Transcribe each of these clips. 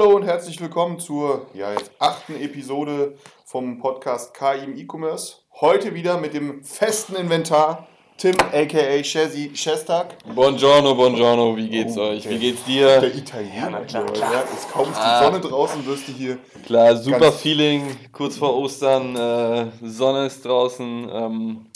Hallo und herzlich willkommen zur ja, jetzt achten Episode vom Podcast KI im E-Commerce. Heute wieder mit dem festen Inventar Tim aka Shazzy Shestak. Buongiorno, buongiorno, wie geht's oh, euch? Wie geht's dir? Der Italiener, klar, klar. Ja, ist kaum ist die ah. Sonne draußen, wirst du hier. Klar, super Feeling, kurz vor Ostern, äh, Sonne ist draußen, ähm,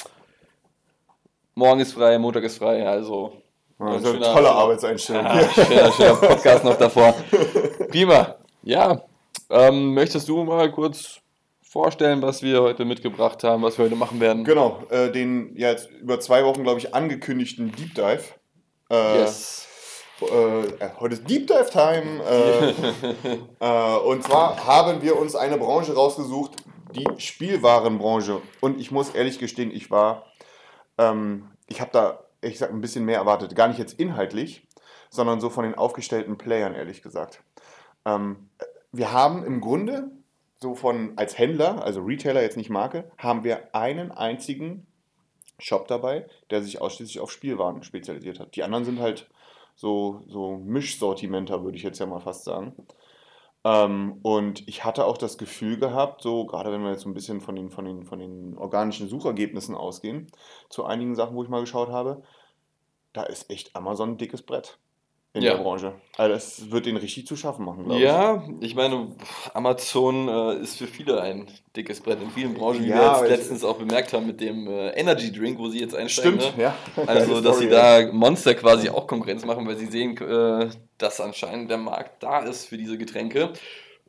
morgen ist frei, Montag ist frei, also ja, ist eine tolle Arbeitseinstellung. Ja, schöner, schöner Podcast noch davor. Prima. Ja, ähm, möchtest du mal kurz vorstellen, was wir heute mitgebracht haben, was wir heute machen werden? Genau, äh, den ja jetzt über zwei Wochen, glaube ich, angekündigten Deep Dive. Äh, yes. Äh, heute ist Deep Dive Time. Äh, äh, und zwar haben wir uns eine Branche rausgesucht, die Spielwarenbranche. Und ich muss ehrlich gestehen, ich war, ähm, ich habe da ich sag, ein bisschen mehr erwartet. Gar nicht jetzt inhaltlich, sondern so von den aufgestellten Playern, ehrlich gesagt. Ähm, wir haben im Grunde so von als Händler, also Retailer, jetzt nicht Marke, haben wir einen einzigen Shop dabei, der sich ausschließlich auf Spielwaren spezialisiert hat. Die anderen sind halt so, so Mischsortimenter, würde ich jetzt ja mal fast sagen. Ähm, und ich hatte auch das Gefühl gehabt, so gerade wenn wir jetzt so ein bisschen von den, von, den, von den organischen Suchergebnissen ausgehen, zu einigen Sachen, wo ich mal geschaut habe, da ist echt Amazon ein dickes Brett in ja. der Branche. Also das wird den richtig zu schaffen machen, glaube ja, ich. Ja, ich meine, Amazon äh, ist für viele ein dickes Brett in vielen Branchen, wie ja, wir jetzt letztens auch bemerkt haben mit dem äh, Energy Drink, wo sie jetzt einsteigen. Stimmt, ne? ja. Also, dass sie da Monster quasi auch Konkurrenz machen, weil sie sehen, äh, dass anscheinend der Markt da ist für diese Getränke.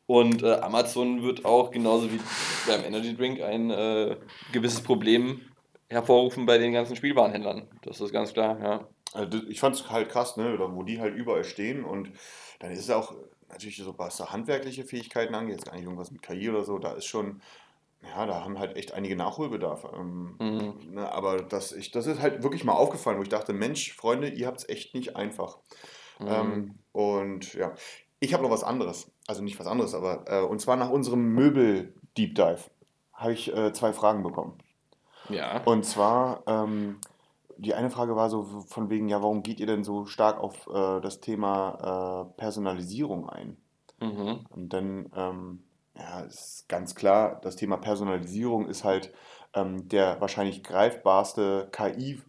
Und äh, Amazon wird auch genauso wie beim Energy Drink ein äh, gewisses Problem hervorrufen bei den ganzen Spielwarenhändlern. Das ist ganz klar, ja. Also ich fand es halt krass, ne? wo die halt überall stehen und dann ist es auch natürlich so, was da handwerkliche Fähigkeiten angeht, jetzt gar nicht irgendwas mit KI oder so, da ist schon, ja, da haben halt echt einige Nachholbedarf. Ähm, mhm. ne, aber das, ich, das ist halt wirklich mal aufgefallen, wo ich dachte, Mensch, Freunde, ihr habt es echt nicht einfach. Mhm. Ähm, und ja, ich habe noch was anderes, also nicht was anderes, aber äh, und zwar nach unserem Möbel-Deep Dive habe ich äh, zwei Fragen bekommen. Ja. Und zwar, ähm, die eine Frage war so von wegen, ja, warum geht ihr denn so stark auf äh, das Thema äh, Personalisierung ein? Mhm. Und dann, ähm, ja, ist ganz klar, das Thema Personalisierung ist halt ähm, der wahrscheinlich greifbarste KI-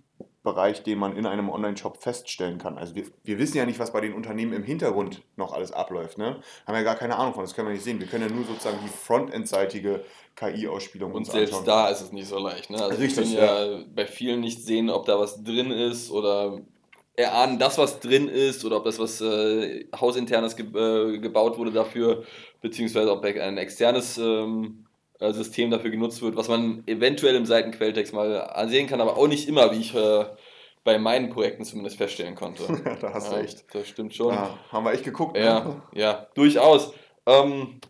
Bereich, den man in einem Online-Shop feststellen kann. Also wir, wir, wissen ja nicht, was bei den Unternehmen im Hintergrund noch alles abläuft. Ne? Haben ja gar keine Ahnung von, das können wir nicht sehen. Wir können ja nur sozusagen die frontendseitige KI-Ausspielung uns Und selbst anschauen. da ist es nicht so leicht. Ne? Also Richtig, wir können ja, ja bei vielen nicht sehen, ob da was drin ist oder erahnen, dass was drin ist oder ob das was äh, hausinternes ge äh, gebaut wurde dafür, beziehungsweise ob ein externes ähm, äh, System dafür genutzt wird, was man eventuell im Seitenquelltext mal ansehen kann, aber auch nicht immer, wie ich äh, bei meinen Projekten zumindest feststellen konnte. da hast ja, du echt. Das stimmt schon. Ja, haben wir echt geguckt. Ja, ne? ja durchaus. Ähm,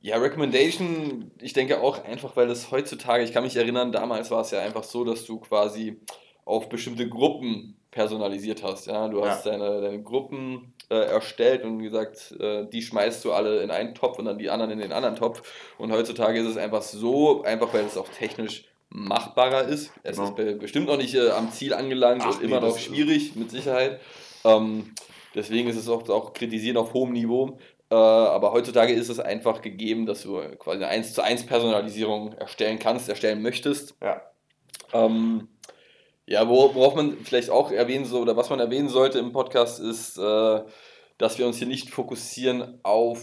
ja, Recommendation, ich denke auch einfach, weil es heutzutage, ich kann mich erinnern, damals war es ja einfach so, dass du quasi auf bestimmte Gruppen personalisiert hast. Ja? Du hast ja. deine, deine Gruppen äh, erstellt und gesagt, äh, die schmeißt du alle in einen Topf und dann die anderen in den anderen Topf. Und heutzutage ist es einfach so, einfach weil es auch technisch machbarer ist. Es genau. ist bestimmt noch nicht äh, am Ziel angelangt Ach, und immer noch schwierig, mit Sicherheit. Ähm, deswegen ist es auch, auch kritisieren auf hohem Niveau. Äh, aber heutzutage ist es einfach gegeben, dass du quasi eine 1 zu 1 Personalisierung erstellen kannst, erstellen möchtest. Ja. Ähm, ja, worauf man vielleicht auch erwähnen soll oder was man erwähnen sollte im Podcast ist, äh, dass wir uns hier nicht fokussieren auf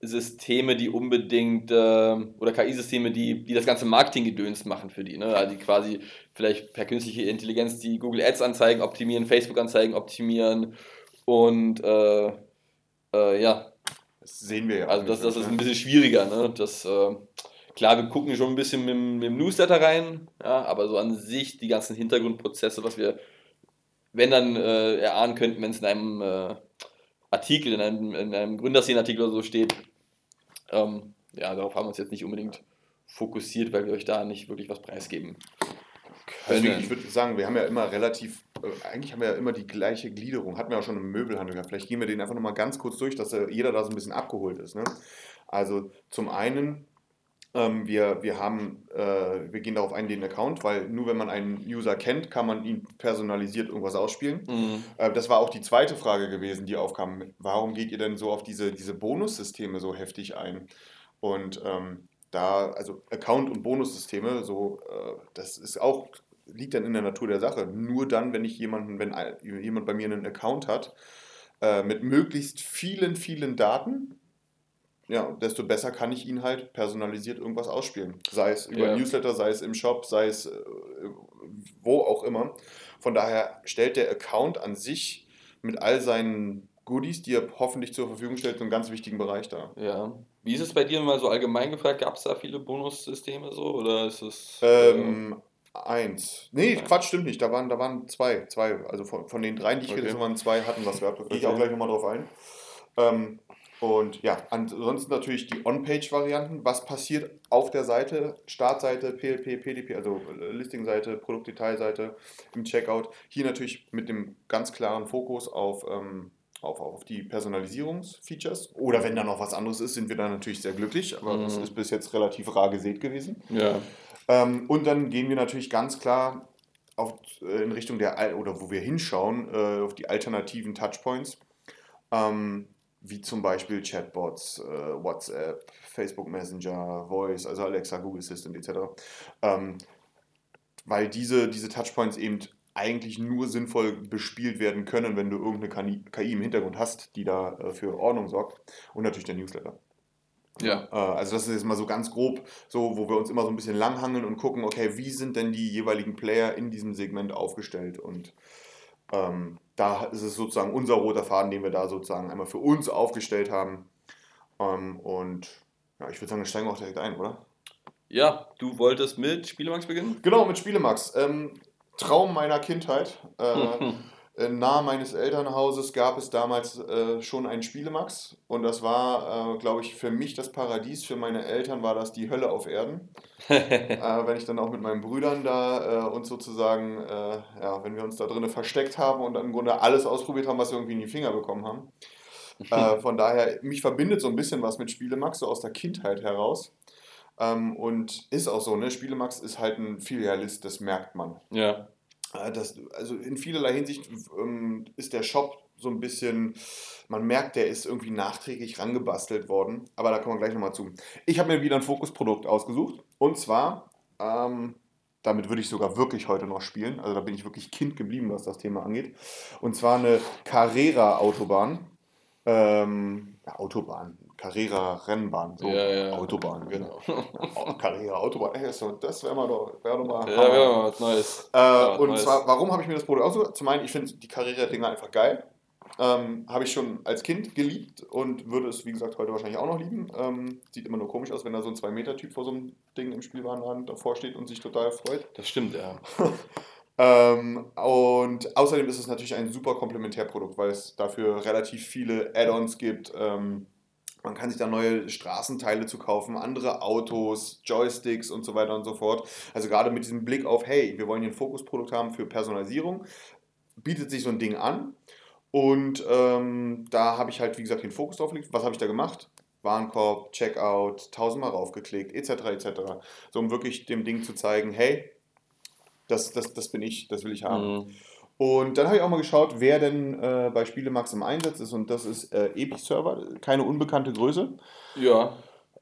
Systeme, die unbedingt äh, oder KI-Systeme, die, die das ganze Marketing-Gedöns machen für die, ne? Also die quasi vielleicht per künstliche Intelligenz die Google Ads-Anzeigen optimieren, Facebook-Anzeigen optimieren und äh, äh, ja. Das sehen wir ja. Also das, das ist ein bisschen schwieriger, ne? Das äh, Klar, wir gucken schon ein bisschen mit, mit dem Newsletter rein, ja, aber so an sich die ganzen Hintergrundprozesse, was wir, wenn dann äh, erahnen könnten, wenn es in einem äh, Artikel, in einem, in einem Gründerszenen-Artikel oder so steht, ähm, ja, darauf haben wir uns jetzt nicht unbedingt fokussiert, weil wir euch da nicht wirklich was preisgeben können. Deswegen, ich würde sagen, wir haben ja immer relativ, äh, eigentlich haben wir ja immer die gleiche Gliederung. Hatten wir auch schon im Möbelhandel gehabt. Vielleicht gehen wir den einfach nochmal ganz kurz durch, dass äh, jeder da so ein bisschen abgeholt ist. Ne? Also zum einen, ähm, wir, wir haben, äh, wir gehen darauf ein, den Account, weil nur wenn man einen User kennt, kann man ihn personalisiert irgendwas ausspielen. Mhm. Äh, das war auch die zweite Frage gewesen, die aufkam. Warum geht ihr denn so auf diese, diese Bonussysteme so heftig ein? Und ähm, da, also Account- und Bonussysteme, so, äh, das ist auch, liegt dann in der Natur der Sache. Nur dann, wenn ich jemanden, wenn jemand bei mir einen Account hat, äh, mit möglichst vielen, vielen Daten, ja, desto besser kann ich ihn halt personalisiert irgendwas ausspielen. Sei es über Ja. Newsletter, sei es im Shop, sei es äh, wo auch immer. Von daher stellt der Account an sich mit all seinen Goodies, die er hoffentlich zur Verfügung stellt, einen ganz wichtigen Bereich dar. Ja. Wie ist es bei dir mal so allgemein gefragt? Gab es da viele Bonussysteme so? Oder ist es. äh, Ähm, eins. Nee, Quatsch, stimmt nicht. Da waren, da waren zwei. zwei. Also von, von den dreien, die ich Okay. habe, waren zwei, hatten was gehabt. Da gehe ich auch gleich nochmal drauf ein. Ähm, und ja, ansonsten natürlich die On-Page-Varianten. Was passiert auf der Seite? Startseite, PLP, PDP, also äh, Listing-Seite, Produktdetailseite im Checkout. Hier natürlich mit dem ganz klaren Fokus auf, ähm, auf, auf die Personalisierungsfeatures. Oder wenn da noch was anderes ist, sind wir dann natürlich sehr glücklich. Aber das Mhm. ist bis jetzt relativ rar gesät gewesen. ja. Ähm, und dann gehen wir natürlich ganz klar auf, äh, in Richtung der, oder wo wir hinschauen, äh, auf die alternativen Touchpoints, ähm, wie zum Beispiel Chatbots, äh, WhatsApp, Facebook Messenger, Voice, also Alexa, Google Assistant etc. Ähm, weil diese, diese Touchpoints eben eigentlich nur sinnvoll bespielt werden können, wenn du irgendeine KI im Hintergrund hast, die da äh, für Ordnung sorgt. Und natürlich der Newsletter. Ja. Äh, Also das ist jetzt mal so ganz grob, so wo wir uns immer so ein bisschen langhangeln und gucken, okay, wie sind denn die jeweiligen Player in diesem Segment aufgestellt und ähm, da ist es sozusagen unser roter Faden, den wir da sozusagen einmal für uns aufgestellt haben ähm, und ja, ich würde sagen, wir steigen auch direkt ein, oder? Ja, du wolltest mit Spielemax beginnen? Genau, mit Spielemax. Ähm, Traum meiner Kindheit. Äh, nahe meines Elternhauses gab es damals äh, schon einen Spielemax und das war, äh, glaube ich, für mich das Paradies. Für meine Eltern war das die Hölle auf Erden. äh, wenn ich dann auch mit meinen Brüdern da äh, uns sozusagen, äh, ja, wenn wir uns da drinnen versteckt haben und im Grunde alles ausprobiert haben, was wir irgendwie in die Finger bekommen haben. Äh, von daher, mich verbindet so ein bisschen was mit Spielemax, so aus der Kindheit heraus. Ähm, und ist auch so, ne? Spielemax ist halt ein Filialist, das merkt man. ja. Äh, Das, also in vielerlei Hinsicht ähm, ist der Shop so ein bisschen, man merkt, der ist irgendwie nachträglich rangebastelt worden. Aber da kommen wir gleich nochmal zu. Ich habe mir wieder ein Fokusprodukt ausgesucht. Und zwar, ähm, damit würde ich sogar wirklich heute noch spielen. Also da bin ich wirklich Kind geblieben, was das Thema angeht. Und zwar eine Carrera-Autobahn. Ähm, ja, Autobahn. Carrera-Rennbahn. So. Ja, ja. Autobahn, Genau. Oh, Carrera-Autobahn. Ey, so, das wäre mal doch, wär doch mal. Ja, haben mal was Neues. Äh, Ja, und nice. zwar, warum habe ich mir das Produkt ausgesucht? Zum einen, ich finde die Carrera-Dinger einfach geil. Ähm, habe ich schon als Kind geliebt und würde es, wie gesagt, heute wahrscheinlich auch noch lieben. Ähm, sieht immer nur komisch aus, wenn da so ein 2-Meter-Typ vor so einem Ding im Spielwarenladen davor steht und sich total freut. Das stimmt, ja. Ähm, und außerdem ist es natürlich ein super Komplementärprodukt, weil es dafür relativ viele Add-ons gibt. Ähm, man kann sich da neue Straßenteile zu kaufen, andere Autos, Joysticks und so weiter und so fort. Also gerade mit diesem Blick auf, hey, wir wollen hier ein Fokusprodukt haben für Personalisierung, bietet sich so ein Ding an. Und ähm, da habe ich halt, wie gesagt, den Fokus drauf gelegt. Was habe ich da gemacht? Warenkorb, Checkout, tausendmal raufgeklickt, etc. etc. So um wirklich dem Ding zu zeigen, hey, das, das, das bin ich, das will ich haben. Mhm. Und dann habe ich auch mal geschaut, wer denn äh, bei Spielemax im Einsatz ist. Und das ist äh, Epic-Server, keine unbekannte Größe. Ja.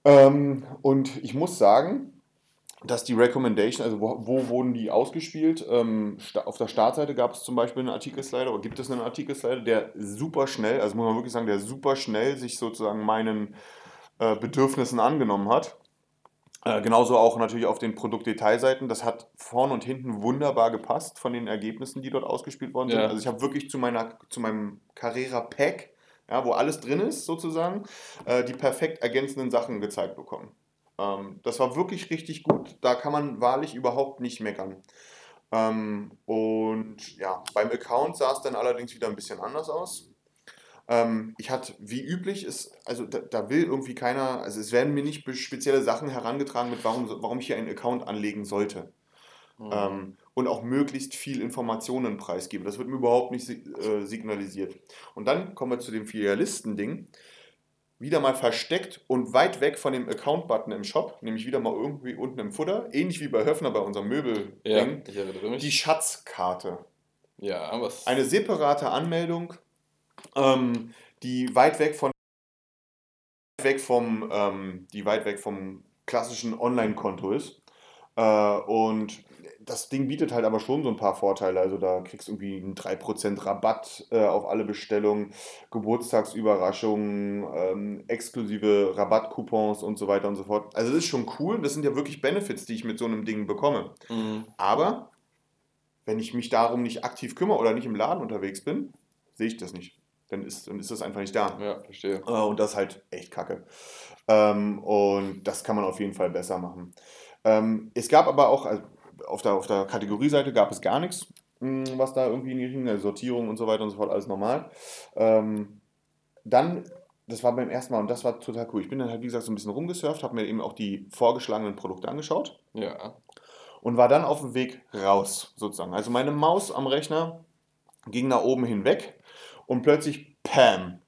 Ähm, und ich muss sagen, dass die Recommendation, also wo, wo wurden die ausgespielt? Ähm, auf der Startseite gab es zum Beispiel einen Artikelslider oder gibt es einen Artikelslider, der super schnell, also muss man wirklich sagen, der super schnell sich sozusagen meinen äh, Bedürfnissen angenommen hat. Äh, genauso auch natürlich auf den Produktdetailseiten. Das hat vorn und hinten wunderbar gepasst von den Ergebnissen, die dort ausgespielt worden sind. Ja. Also ich habe wirklich zu, meiner, zu meinem Carrera Pack, ja, wo alles drin ist sozusagen, äh, die perfekt ergänzenden Sachen gezeigt bekommen. Ähm, das war wirklich richtig gut. Da kann man wahrlich überhaupt nicht meckern. Ähm, und ja, beim Account sah es dann allerdings wieder ein bisschen anders aus. Ähm, ich hatte, wie üblich, ist, also da, da, will irgendwie keiner, also es werden mir nicht spezielle Sachen herangetragen, mit warum, warum ich hier einen Account anlegen sollte. Mhm. Ähm, und auch möglichst viel Informationen preisgebe. Das wird mir überhaupt nicht äh, signalisiert. Und dann kommen wir zu dem Filialisten-Ding. Wieder mal versteckt und weit weg von dem Account-Button im Shop, nämlich wieder mal irgendwie unten im Futter, ähnlich wie bei Höfner bei unserem Möbel. Ja, die Schatzkarte. Ja, was? Eine separate Anmeldung, ähm, die weit weg von weg vom, ähm, die weit weg vom klassischen Online-Konto ist. Äh, und das Ding bietet halt aber schon so ein paar Vorteile. Also da kriegst du irgendwie einen 3% Rabatt äh, auf alle Bestellungen, Geburtstagsüberraschungen, ähm, exklusive Rabattcoupons und so weiter und so fort. Also das ist schon cool. Das sind ja wirklich Benefits, die ich mit so einem Ding bekomme. Mhm. Aber wenn ich mich darum nicht aktiv kümmere oder nicht im Laden unterwegs bin, sehe ich das nicht. Dann ist, dann ist das einfach nicht da. Ja, verstehe. Äh, und das ist halt echt kacke. Ähm, und das kann man auf jeden Fall besser machen. Ähm, es gab aber auch, also auf der, auf der Kategorieseite gab es gar nichts, hm, was da irgendwie in die Richtung, also Sortierung und so weiter und so fort, alles normal. Ähm, dann, das war beim ersten Mal und das war total cool. Ich bin dann halt, wie gesagt, so ein bisschen rumgesurft, habe mir eben auch die vorgeschlagenen Produkte angeschaut. Ja. Und war dann auf dem Weg raus, sozusagen. Also meine Maus am Rechner ging nach oben hinweg und plötzlich, Pam,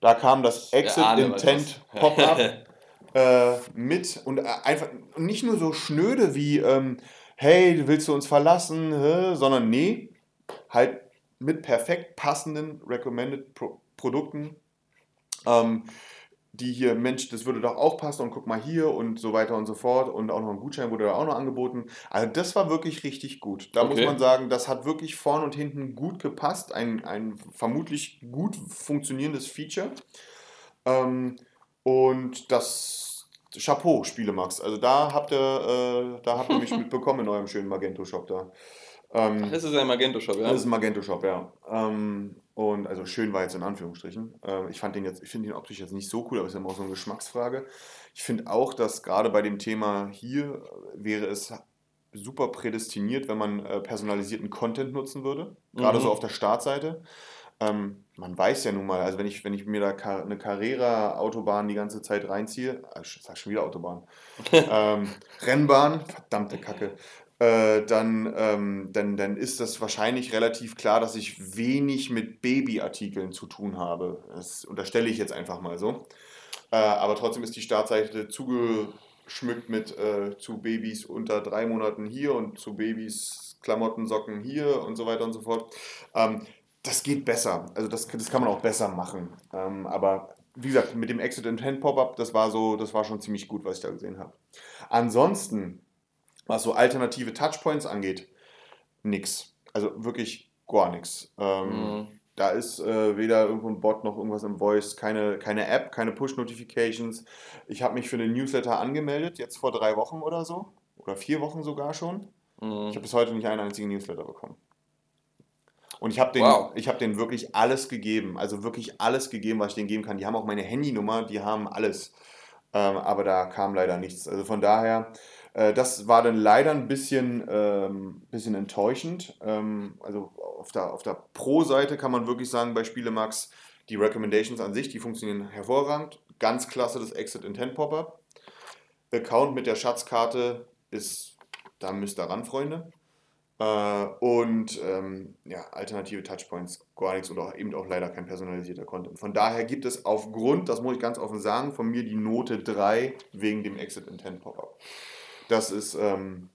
da kam das Exit Intent Pop-up äh, mit und äh, einfach nicht nur so schnöde wie, ähm, hey, willst du uns verlassen, Hä? sondern nee, halt mit perfekt passenden Recommended Pro Produkten. Ähm, die hier, Mensch, das würde doch auch passen und guck mal hier und so weiter und so fort und auch noch ein Gutschein wurde da auch noch angeboten. Also das war wirklich richtig gut. Da okay. muss man sagen, das hat wirklich vorn und hinten gut gepasst. Ein, ein vermutlich gut funktionierendes Feature. Ähm, und das Chapeau, Spielemax. Also da habt ihr, äh, da habt ihr mich mitbekommen in eurem schönen Magento-Shop da. Ähm, Ach, das ist ein Magento-Shop, ja? Das ist ein Magento-Shop, ja. Ähm, und also schön war jetzt in Anführungsstrichen. Äh, ich fand den jetzt, ich finde ihn optisch jetzt nicht so cool, aber es ist immer auch so eine Geschmacksfrage. Ich finde auch, dass gerade bei dem Thema hier wäre es super prädestiniert, wenn man äh, personalisierten Content nutzen würde. Gerade mhm. so auf der Startseite. Ähm, man weiß ja nun mal, also wenn ich, wenn ich mir da eine Carrera-Autobahn die ganze Zeit reinziehe, äh, ich sag schon wieder Autobahn, ähm, Rennbahn, verdammte Kacke, äh, dann, ähm, dann, dann ist das wahrscheinlich relativ klar, dass ich wenig mit Babyartikeln zu tun habe. Das unterstelle ich jetzt einfach mal so. Äh, aber trotzdem ist die Startseite zugeschmückt mit äh, zu Babys unter drei Monaten hier und zu Babys Klamotten, Socken hier und so weiter und so fort. Ähm, das geht besser. Also das, das kann man auch besser machen. Ähm, aber wie gesagt, mit dem Exit Intent Pop-Up, das war so, das war schon ziemlich gut, was ich da gesehen habe. Ansonsten, was so alternative Touchpoints angeht, nix. Also wirklich gar nichts. Ähm, mhm. Da ist äh, weder irgendwo ein Bot noch irgendwas im Voice, keine, keine App, keine Push-Notifications. Ich habe mich für den Newsletter angemeldet, jetzt vor drei Wochen oder so. Oder vier Wochen sogar schon. Mhm. Ich habe bis heute nicht einen einzigen Newsletter bekommen. Und ich habe den, wow. hab denen wirklich alles gegeben. Also wirklich alles gegeben, was ich denen geben kann. Die haben auch meine Handynummer, die haben alles. Ähm, aber da kam leider nichts. Also von daher, das war dann leider ein bisschen, ähm, bisschen enttäuschend. Ähm, also auf der, auf der Pro-Seite kann man wirklich sagen, bei Spielemax, die Recommendations an sich, die funktionieren hervorragend. Ganz klasse das Exit Intent Pop-Up. Account mit der Schatzkarte ist, da müsst ihr ran, Freunde. Äh, und ähm, ja, alternative Touchpoints, gar nichts und auch, eben auch leider kein personalisierter Content. Von daher gibt es aufgrund, das muss ich ganz offen sagen, von mir die Note 3 wegen dem Exit Intent Pop-Up. Das ist. Ähm,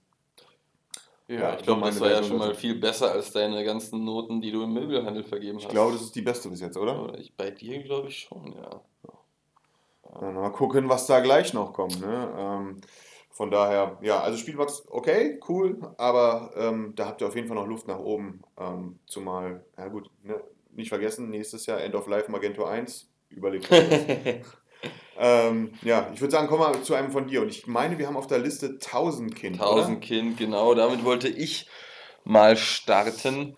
ja, ja, ich glaube, das war ja schon mal viel besser als deine ganzen Noten, die du im Möbelhandel vergeben hast. Ich glaube, das ist die beste bis jetzt, oder? Ich, bei dir glaube ich schon, ja. ja. mal gucken, was da gleich noch kommt. Ne? Ähm, von daher, ja, also Spielbox okay, cool, aber ähm, da habt ihr auf jeden Fall noch Luft nach oben. Ähm, zumal, ja gut, ne, nicht vergessen, nächstes Jahr End of Life Magento 1, überlegt ähm, ja, ich würde sagen, komm mal zu einem von dir. Und ich meine, wir haben auf der Liste 1000 Kind. 1000 Kind, genau. Damit wollte ich mal starten.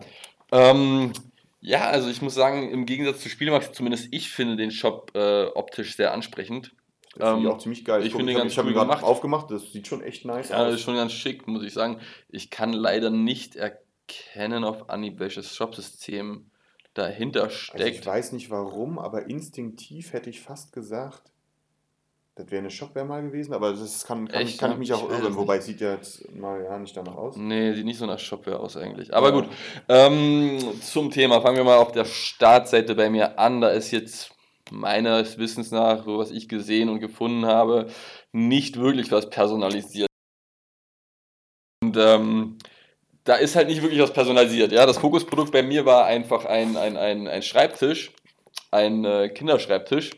Ähm, ja, also ich muss sagen, im Gegensatz zu Spielmax, zumindest ich finde den Shop äh, optisch sehr ansprechend. Das finde ich ähm, auch ziemlich geil. Ich, ich ich habe ihn gerade aufgemacht, das sieht schon echt nice ja, aus. Ja, das ist schon ganz schick, muss ich sagen. Ich kann leider nicht erkennen auf Anhieb, welches Shopsystem dahinter steckt. Also ich weiß nicht warum, aber instinktiv hätte ich fast gesagt, das wäre eine Shopware mal gewesen, aber das kann, kann, Echt, kann ich mich auch irren, wobei es sieht ja jetzt mal ja nicht danach aus. Nee, sieht nicht so nach Shopware aus eigentlich. Aber ja. gut, ähm, zum Thema. Fangen wir mal auf der Startseite bei mir an. Da ist jetzt meines Wissens nach, so was ich gesehen und gefunden habe, nicht wirklich was personalisiert. Und ähm, da ist halt nicht wirklich was personalisiert. Ja? Das Fokusprodukt bei mir war einfach ein, ein, ein, ein Schreibtisch, ein äh, Kinderschreibtisch.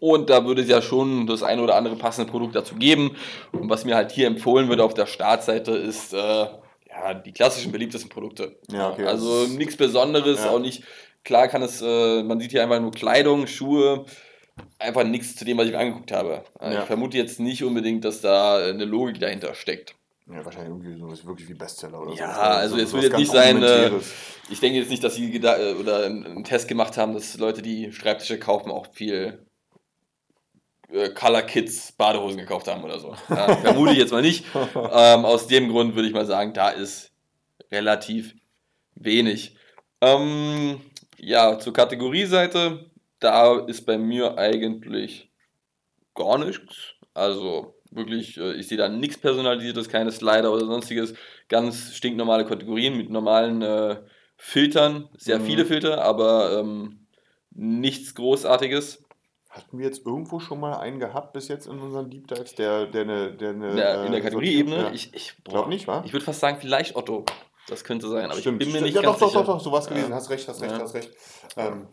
Und da würde es ja schon das ein oder andere passende Produkt dazu geben. Und was mir halt hier empfohlen wird auf der Startseite ist äh, ja, die klassischen beliebtesten Produkte. Ja, okay, also nichts Besonderes, ja. auch nicht. Klar kann es, äh, man sieht hier einfach nur Kleidung, Schuhe, einfach nichts zu dem, was ich mir angeguckt habe. Äh, ja. Ich vermute jetzt nicht unbedingt, dass da eine Logik dahinter steckt. Ja, wahrscheinlich irgendwie so wirklich wie Bestseller oder ja, so. Ja, also es wird jetzt nicht sein, äh, ich denke jetzt nicht, dass sie äh, oder einen Test gemacht haben, dass Leute, die Schreibtische kaufen, auch viel äh, Color Kids Badehosen gekauft haben oder so. Ja, vermute ich jetzt mal nicht. Ähm, aus dem Grund würde ich mal sagen, da ist relativ wenig. Ähm, ja, zur Kategorieseite, da ist bei mir eigentlich gar nichts. Also Wirklich, äh, ich sehe da nichts Personalisiertes, keine Slider oder sonstiges. Ganz stinknormale Kategorien mit normalen äh, Filtern. Sehr mhm. viele Filter, aber ähm, nichts Großartiges. Hatten wir jetzt irgendwo schon mal einen gehabt bis jetzt in unseren Deep Dives, der, der eine. Der eine der, in der äh, Kategorieebene? Ja. Ich, ich glaube nicht, wa? Ich würde fast sagen, vielleicht Otto. Das könnte sein, aber stimmt, ich bin mir nicht ja, ganz doch, sicher. Ja, doch, doch, doch, sowas gewesen. Ja. Hast recht, hast recht, ja. hast recht. Ähm,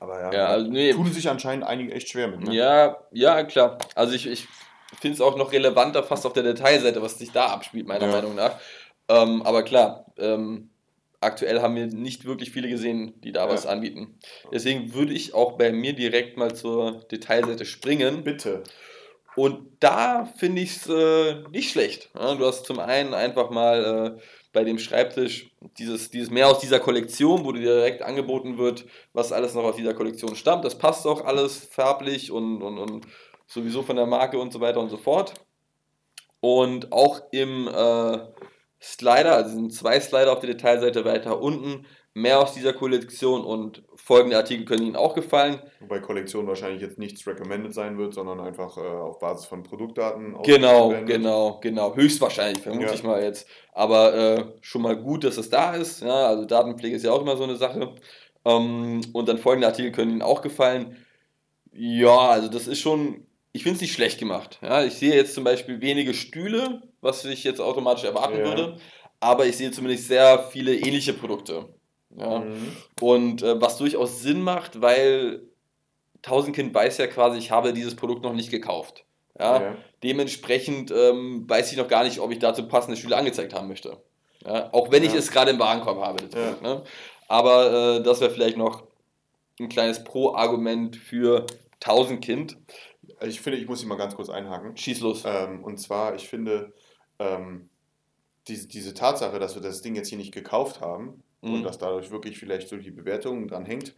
aber ja, ja also, nee. tun sich anscheinend einige echt schwer mit. Ne? Ja, ja, klar. Also ich, ich finde es auch noch relevanter fast auf der Detailseite, was sich da abspielt, meiner ja. Meinung nach. Ähm, aber klar, ähm, aktuell haben wir nicht wirklich viele gesehen, die da ja. was anbieten. Deswegen würde ich auch bei mir direkt mal zur Detailseite springen. Bitte. Und da finde ich es äh, nicht schlecht. Ja, du hast zum einen einfach mal äh, bei dem Schreibtisch dieses, dieses mehr aus dieser Kollektion, wo dir direkt angeboten wird, was alles noch aus dieser Kollektion stammt. Das passt auch alles farblich und, und, und sowieso von der Marke und so weiter und so fort. Und auch im äh, Slider, also sind zwei Slider auf der Detailseite weiter unten, mehr aus dieser Kollektion und folgende Artikel können Ihnen auch gefallen. Wobei Kollektion wahrscheinlich jetzt nichts recommended sein wird, sondern einfach äh, auf Basis von Produktdaten. Genau, genau, genau. Höchstwahrscheinlich, vermute ja. ich mal jetzt. Aber äh, schon mal gut, dass es da ist. Ja, also Datenpflege ist ja auch immer so eine Sache. Ähm, und dann folgende Artikel können Ihnen auch gefallen. Ja, also das ist schon ich finde es nicht schlecht gemacht. Ja, ich sehe jetzt zum Beispiel wenige Stühle, was ich jetzt automatisch erwarten ja. würde, aber ich sehe zumindest sehr viele ähnliche Produkte. Ja. Mhm. Und äh, was durchaus Sinn macht, weil Tausendkind weiß ja quasi, ich habe dieses Produkt noch nicht gekauft. Ja. ja. Dementsprechend ähm, weiß ich noch gar nicht, ob ich dazu passende Stühle angezeigt haben möchte. Ja. Auch wenn ich es gerade im Warenkorb habe. Produkt, ne? Aber äh, das wäre vielleicht noch ein kleines Pro-Argument für Tausendkind. Also ich finde, ich muss sie mal ganz kurz einhaken. Schieß los. Ähm, und zwar, ich finde, ähm, diese, diese Tatsache, dass wir das Ding jetzt hier nicht gekauft haben mhm. und dass dadurch wirklich vielleicht so die Bewertung dran hängt,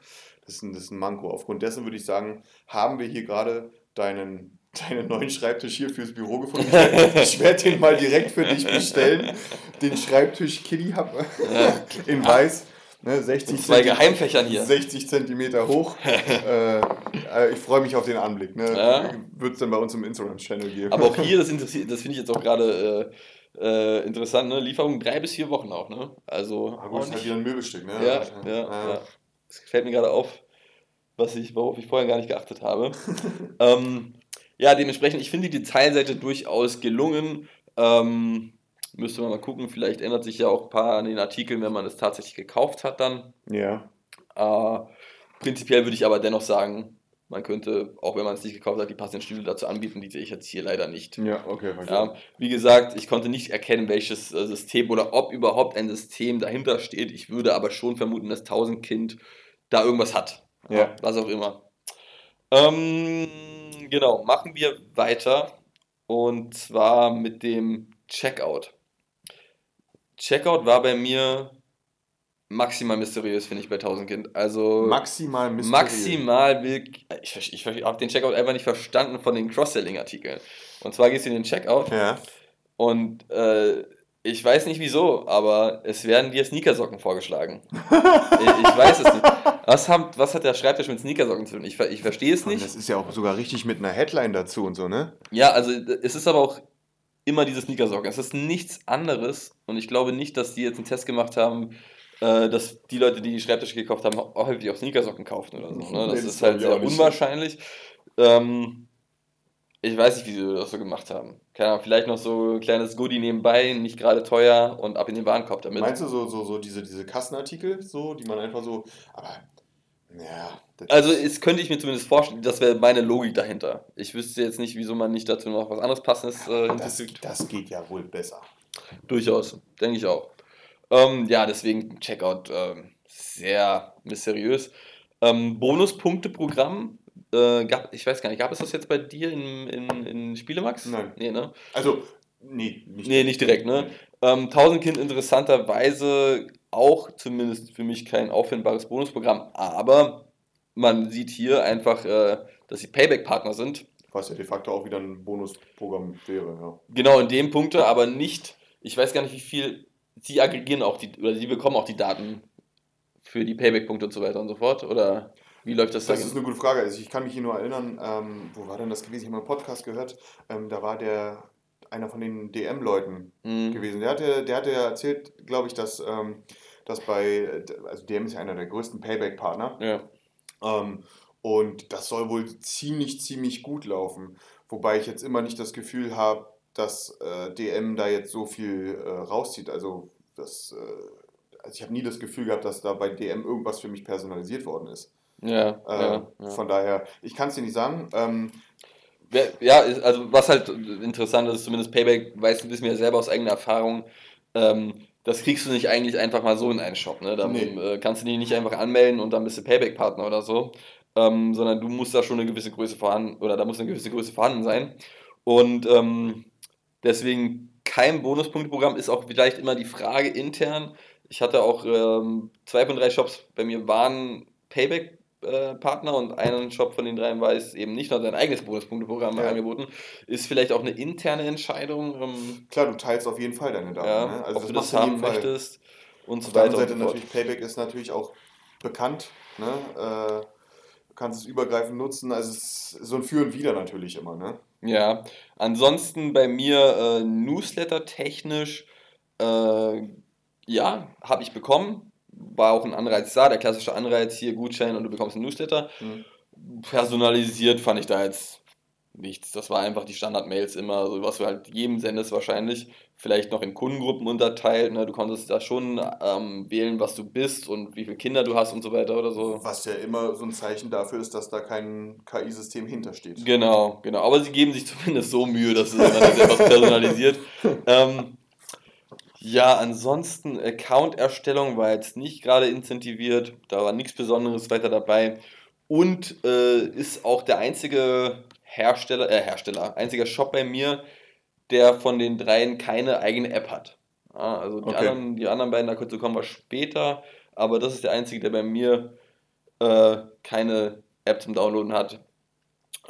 das ist, ein, das ist ein Manko. Aufgrund dessen würde ich sagen, haben wir hier gerade deinen, deinen neuen Schreibtisch hier fürs Büro gefunden. Ich werde den mal direkt für dich bestellen. Den Schreibtisch Kitty in weiß. Ne, 60 zwei Geheimfächern hier. 60 Zentimeter hoch. äh, äh, ich freue mich auf den Anblick. Ne? Ja. Wird es dann bei uns im Instagram-Channel geben. Aber auch hier, das, das finde ich jetzt auch gerade äh, äh, interessant, ne? Lieferung drei bis vier Wochen auch. Ne? Also, Aber gut, ist halt wieder ein Möbelstück. Ne? Ja, ja, ja. ja. Das fällt mir gerade auf, was ich, worauf ich vorher gar nicht geachtet habe. ähm, ja, dementsprechend, ich finde die Detailseite durchaus gelungen. Ähm, Müsste man mal gucken, vielleicht ändert sich ja auch ein paar an den Artikeln, wenn man es tatsächlich gekauft hat dann. Ja. Äh, prinzipiell würde ich aber dennoch sagen, man könnte, auch wenn man es nicht gekauft hat, die passenden Stühle dazu anbieten, die sehe ich jetzt hier leider nicht. Ja, okay. Ja, wie gesagt, ich konnte nicht erkennen, welches äh, System oder ob überhaupt ein System dahinter steht. Ich würde aber schon vermuten, dass 1000 Kind da irgendwas hat. Ja. Was auch immer. Ähm, genau, machen wir weiter. Und zwar mit dem Checkout. Checkout war bei mir maximal mysteriös, finde ich, bei 1000 Kind. Also maximal mysteriös. Maximal will. Ich, ich, ich habe den Checkout einfach nicht verstanden von den Cross-Selling-Artikeln. Und zwar gehst du in den Checkout ja. und äh, Ich weiß nicht wieso, aber es werden dir Sneakersocken vorgeschlagen. ich, ich, weiß es nicht. Was, haben, was hat der Schreibtisch mit Sneakersocken zu tun? Ich, ich verstehe es nicht. Das ist ja auch sogar richtig mit einer Headline dazu und so, ne? Ja, also es ist aber auch immer diese Sneakersocken. Es ist nichts anderes und ich glaube nicht, dass die jetzt einen Test gemacht haben, äh, dass die Leute, die die Schreibtische gekauft haben, häufig auch Sneakersocken kaufen oder so. Ne? Das, das ist halt sehr unwahrscheinlich. Ähm, ich weiß nicht, wie sie das so gemacht haben. Keine Ahnung, vielleicht noch so ein kleines Goodie nebenbei, nicht gerade teuer und ab in den Warenkorb damit. Meinst du so, so, so diese, diese Kassenartikel, so, die man einfach so. Aber ja. Also es könnte ich mir zumindest vorstellen, das wäre meine Logik dahinter. Ich wüsste jetzt nicht, wieso man nicht dazu noch was anderes passendes äh, das, das geht ja wohl besser. Durchaus, denke ich auch. Ähm, ja, deswegen Checkout äh, sehr mysteriös. Ähm, Bonuspunkte-Programm äh, gab, ich weiß gar nicht, gab es das jetzt bei dir in, in, in Spielemax? Nein. Nee, ne? Also, nee, nicht, nee, nicht direkt, ne? Ähm, Tausendkind interessanterweise auch zumindest für mich kein auffindbares Bonusprogramm, aber man sieht hier einfach, äh, dass sie Payback-Partner sind. Was ja de facto auch wieder ein Bonusprogramm wäre, ja. Genau, in dem Punkte, aber nicht, ich weiß gar nicht, wie viel, sie aggregieren auch die, oder sie bekommen auch die Daten für die Payback-Punkte und so weiter und so fort, oder wie läuft das da? Das ist eine gute Frage. Also ich kann mich hier nur erinnern, ähm, wo war denn das gewesen? Ich habe mal einen Podcast gehört, ähm, da war der einer von den DM-Leuten mhm. gewesen. Der hatte, der hatte erzählt, glaube ich, dass, ähm, dass bei, also DM ist ja einer der größten Payback-Partner. Ja. Ähm, und das soll wohl ziemlich, ziemlich gut laufen. Wobei ich jetzt immer nicht das Gefühl habe, dass äh, DM da jetzt so viel äh, rauszieht. Also, das, äh, also ich habe nie das Gefühl gehabt, dass da bei DM irgendwas für mich personalisiert worden ist. Ja, ja, ähm, ja. Von daher, ich kann es dir nicht sagen. Ähm, ja, also was halt interessant ist, zumindest Payback weiß ein bisschen mehr selber aus eigener Erfahrung, ähm, das kriegst du nicht eigentlich einfach mal so in einen Shop. Ne? Da nee. äh, kannst du dich nicht einfach anmelden und dann bist du Payback-Partner oder so, ähm, sondern du musst da schon eine gewisse Größe vorhanden, oder da muss eine gewisse Größe vorhanden sein. Und ähm, deswegen kein Bonuspunkteprogramm ist auch vielleicht immer die Frage intern. Ich hatte auch ähm, zwei von drei Shops bei mir waren Payback äh, Partner und einen Shop von den dreien weiß eben nicht nur sein eigenes Bonuspunkteprogramm ja. angeboten. Ist vielleicht auch eine interne Entscheidung. Ähm, Klar, du teilst auf jeden Fall deine Daten. Ja, ne? Also ob das du das haben möchtest und so weiter. Auf der anderen Seite natürlich, Payback ist natürlich auch bekannt. Ne? Äh, du kannst es übergreifend nutzen. Also es ist so ein Für und Wider natürlich immer. Ne? Ja, ansonsten bei mir äh, Newsletter technisch, äh, ja, habe ich bekommen war auch ein Anreiz da, der klassische Anreiz hier Gutschein und du bekommst einen Newsletter. Mhm. Personalisiert fand ich da jetzt nichts. Das war einfach die Standard-Mails immer, so was du halt jedem sendest wahrscheinlich. Vielleicht noch in Kundengruppen unterteilt. Ne? Du konntest da schon ähm, wählen, was du bist und wie viele Kinder du hast und so weiter oder so. Was ja immer so ein Zeichen dafür ist, dass da kein KI-System hintersteht. Genau, genau. Aber sie geben sich zumindest so Mühe, dass es etwas personalisiert. ähm, ja, ansonsten Account-Erstellung war jetzt nicht gerade incentiviert, da war nichts Besonderes weiter dabei und äh, ist auch der einzige Hersteller, äh, Hersteller, einziger Shop bei mir, der von den dreien keine eigene App hat. Ja, also die, okay. anderen, die anderen beiden, da kommen wir später, aber das ist der einzige, der bei mir äh, keine App zum Downloaden hat.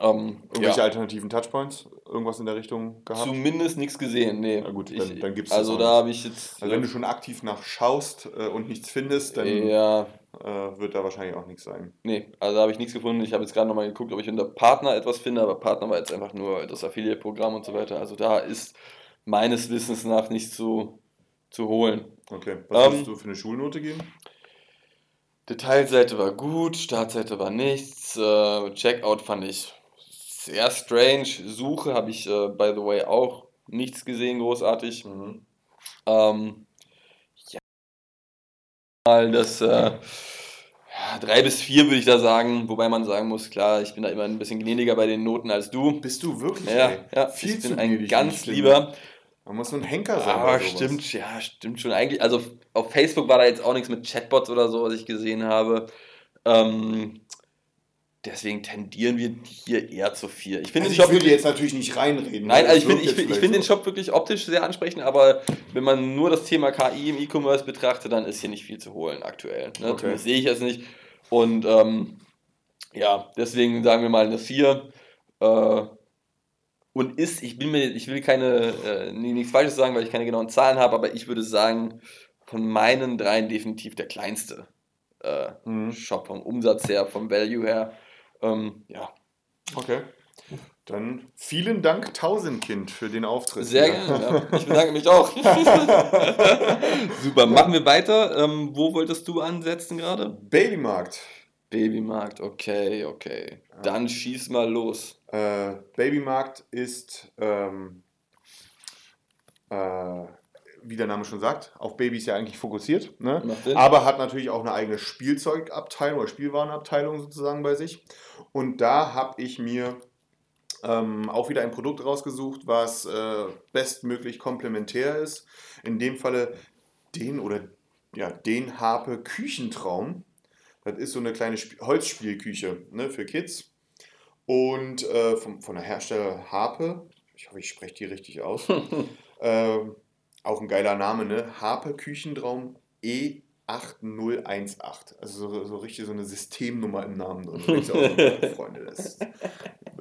Ähm, Irgendwelche ja. alternativen Touchpoints? Irgendwas in der Richtung gehabt? Zumindest nichts gesehen, nee. Na gut, dann, dann gibt es Also da habe ich jetzt. Also wenn du schon aktiv nachschaust äh, und nichts findest, dann ja. äh, wird da wahrscheinlich auch nichts sein. Nee, also da habe ich nichts gefunden. Ich habe jetzt gerade nochmal geguckt, ob ich unter Partner etwas finde, aber Partner war jetzt einfach nur das Affiliate-Programm und so weiter. Also da ist meines Wissens nach nichts zu, zu holen. Okay. Was ähm, würdest du für eine Schulnote geben? Detailseite war gut, Startseite war nichts, äh, Checkout fand ich sehr strange. Suche habe ich, äh, by the way, auch nichts gesehen, großartig. Mhm. Ähm, ja, mal das äh, drei bis vier würde ich da sagen, wobei man sagen muss, klar, ich bin da immer ein bisschen gnädiger bei den Noten als du. Bist du wirklich? Ja, ja Viel ich bin ein ganz lieber. Man muss so ein Henker sein. Aber stimmt, ja, stimmt schon. Eigentlich, also auf Facebook war da jetzt auch nichts mit Chatbots oder so, was ich gesehen habe. Ähm, Deswegen tendieren wir hier eher zu vier. Ich, also ich Shop will jetzt natürlich nicht reinreden. Nein, also ich finde ich find, ich find den Shop wirklich optisch sehr ansprechend, aber wenn man nur das Thema KI im E-Commerce betrachtet, dann ist hier nicht viel zu holen aktuell. Ne? Okay. sehe ich es nicht. Und ähm, ja, deswegen sagen wir mal eine 4. Äh, und ist, ich bin mir, ich will keine, äh, nichts Falsches sagen, weil ich keine genauen Zahlen habe, aber ich würde sagen, von meinen dreien definitiv der kleinste äh, mhm. Shop vom Umsatz her, vom Value her. Ähm, ja. Okay. Dann vielen Dank, Tausendkind, für den Auftritt. Sehr gerne, ja. Ich bedanke mich auch. Super, machen wir weiter. Ähm, wo wolltest du ansetzen gerade? Babymarkt. Babymarkt, okay, okay. Dann schieß mal los. Äh, Babymarkt ist, ähm, äh, wie der Name schon sagt, auf Babys ja eigentlich fokussiert, ne? aber hat natürlich auch eine eigene Spielzeugabteilung oder Spielwarenabteilung sozusagen bei sich. Und da habe ich mir ähm, auch wieder ein Produkt rausgesucht, was äh, bestmöglich komplementär ist. In dem Falle den oder ja, den Harpe Küchentraum. Das ist so eine kleine Sp Holzspielküche ne, für Kids. Und äh, vom, von der Hersteller Harpe, ich hoffe, ich spreche die richtig aus. äh, auch ein geiler Name, ne? Harpe Küchentraum E 8018. Also so, so richtig so eine Systemnummer im Namen drin. So, Freunde, das,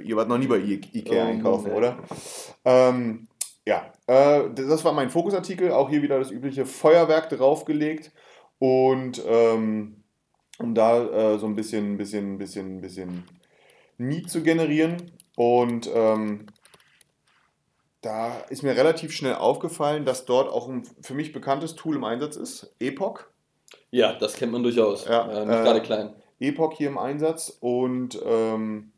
ihr wart noch nie bei Ikea oh, einkaufen, oder? Ähm, ja, äh, das war mein Fokusartikel. Auch hier wieder das übliche Feuerwerk draufgelegt. Und ähm, um da äh, so ein bisschen, bisschen, bisschen, bisschen Need zu generieren. Und ähm, da ist mir relativ schnell aufgefallen, dass dort auch ein für mich bekanntes Tool im Einsatz ist, Epoch. Ja, das kennt man durchaus. Ja, äh, nicht äh, gerade klein. Epoch hier im Einsatz und ähm,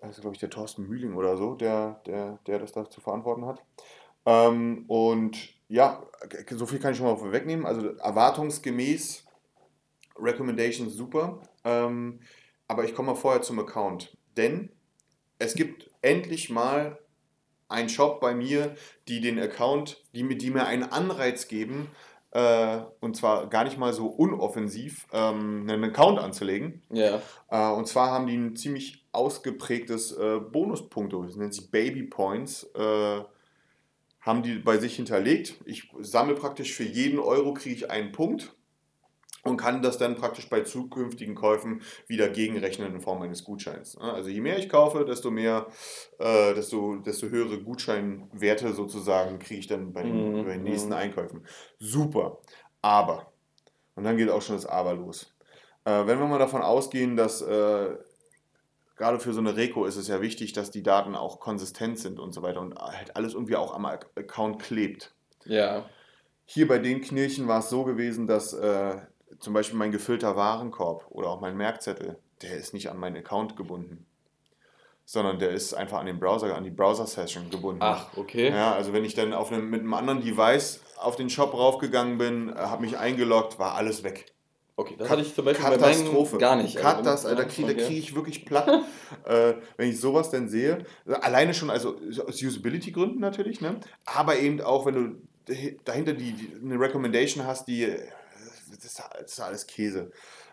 das ist, glaube ich, der Thorsten Mühling oder so, der, der, der das da zu verantworten hat. Ähm, und ja, so viel kann ich schon mal vorwegnehmen. Also erwartungsgemäß Recommendations super. Ähm, aber ich komme mal vorher zum Account. Denn es gibt endlich mal einen Shop bei mir, die den Account, die, die mir einen Anreiz geben, äh, und zwar gar nicht mal so unoffensiv, ähm, einen Account anzulegen. Ja. Äh, und zwar haben die ein ziemlich ausgeprägtes äh, Bonuspunkte, das nennt sich Baby Points, äh, haben die bei sich hinterlegt. Ich sammle praktisch für jeden Euro kriege ich einen Punkt und kann das dann praktisch bei zukünftigen Käufen wieder gegenrechnen in Form eines Gutscheins. Also je mehr ich kaufe, desto mehr, äh, desto, desto höhere Gutscheinwerte sozusagen kriege ich dann bei den, mhm. bei den nächsten mhm. Einkäufen. Super. Aber, und dann geht auch schon das Aber los. Äh, wenn wir mal davon ausgehen, dass äh, gerade für so eine Reko ist es ja wichtig, dass die Daten auch konsistent sind und so weiter und halt alles irgendwie auch am Account klebt. Ja. Hier bei den Knirchen war es so gewesen, dass äh, zum Beispiel mein gefüllter Warenkorb oder auch mein Merkzettel, der ist nicht an meinen Account gebunden. Sondern der ist einfach an den Browser, an die Browser-Session gebunden. Ach, okay. Ja, also wenn ich dann auf einem, mit einem anderen Device auf den Shop raufgegangen bin, äh, habe mich eingeloggt, war alles weg. Okay, das hatte ich zum Beispiel Katastrophe. bei gar nicht. Katas, also, da kriege krieg ich wirklich platt, äh, wenn ich sowas denn sehe. Alleine schon, also aus Usability-Gründen natürlich, ne? aber eben auch, wenn du dahinter die, die, eine Recommendation hast, die das ist, alles Käse.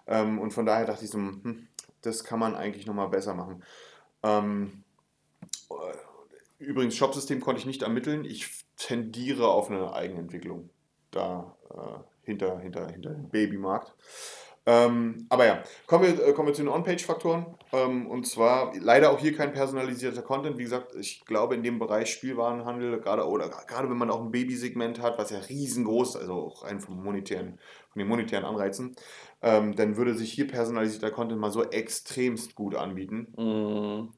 Ähm, und von daher dachte ich so, hm, das kann man eigentlich nochmal besser machen. Ähm, äh, übrigens, Shopsystem konnte ich nicht ermitteln. Ich tendiere auf eine Eigenentwicklung da äh, hinter, hinter, hinter dem Babymarkt. Ähm, aber ja, kommen wir, äh, kommen wir zu den On-Page-Faktoren. Ähm, und zwar leider auch hier kein personalisierter Content. Wie gesagt, ich glaube in dem Bereich Spielwarenhandel, gerade oder gerade wenn man auch ein Babysegment hat, was ja riesengroß, also auch rein vom monetären, von den monetären Anreizen, ähm, dann würde sich hier personalisierter Content mal so extremst gut anbieten. Mhm.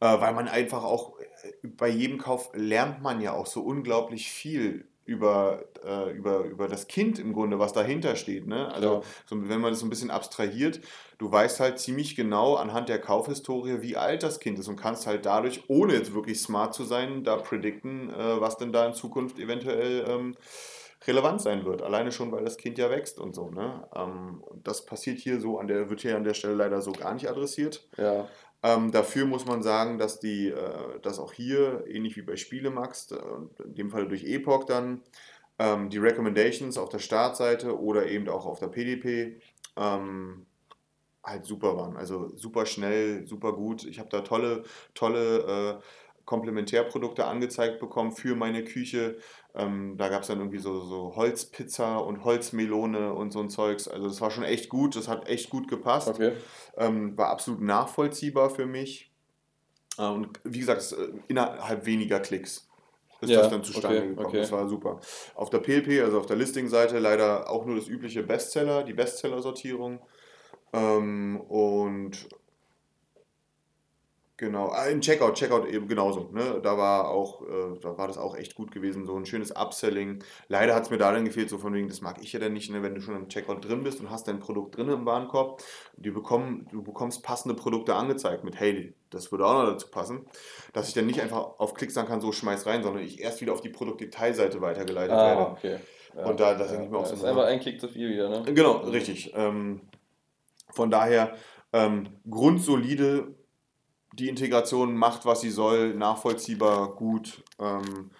Äh, weil man einfach auch äh, bei jedem Kauf lernt man ja auch so unglaublich viel über, äh, über, über das Kind im Grunde, was dahinter steht. Ne? Also ja. so, wenn man das so ein bisschen abstrahiert, du weißt halt ziemlich genau anhand der Kaufhistorie, wie alt das Kind ist und kannst halt dadurch, ohne jetzt wirklich smart zu sein, da predikten, äh, was denn da in Zukunft eventuell ähm, relevant sein wird. Alleine schon, weil das Kind ja wächst und so. Ne? Ähm, das passiert hier so, an der, wird hier an der Stelle leider so gar nicht adressiert. Ja. Ähm, dafür muss man sagen, dass, die, äh, dass auch hier, ähnlich wie bei Spielemax, äh, in dem Fall durch Epoch dann, ähm, die Recommendations auf der Startseite oder eben auch auf der PDP ähm, halt super waren. Also super schnell, super gut. Ich habe da tolle, tolle äh, Komplementärprodukte angezeigt bekommen für meine Küche. Ähm, da gab es dann irgendwie so, so Holzpizza und Holzmelone und so ein Zeugs. Also das war schon echt gut, das hat echt gut gepasst. Okay. Ähm, war absolut nachvollziehbar für mich. Äh, und wie gesagt, äh, innerhalb weniger Klicks ist Ja, das dann zustande okay, gekommen. okay. Das war super. Auf der PLP, also auf der Listing-Seite, leider auch nur das übliche Bestseller, die Bestseller-Sortierung. Ähm, und genau, ah, im Checkout, Checkout eben genauso. Ne? Da war auch, äh, da war das auch echt gut gewesen, so ein schönes Upselling. Leider hat es mir da dann gefehlt, so von wegen, das mag ich ja dann nicht, ne? wenn du schon im Checkout drin bist und hast dein Produkt drin im Warenkorb, die bekommen, du bekommst passende Produkte angezeigt mit, hey, das würde auch noch dazu passen, dass ich dann nicht einfach auf Klick sagen kann, so schmeiß rein, sondern ich erst wieder auf die Produktdetailseite weitergeleitet werde. Ah, okay. Ja, Und da- da ja, denke ich mir auch so, ist na. einfach ein Klick zu viel wieder, ne? Genau, richtig. Ähm, von daher ähm, grundsolide, die Integration macht, was sie soll, nachvollziehbar, gut. Ähm,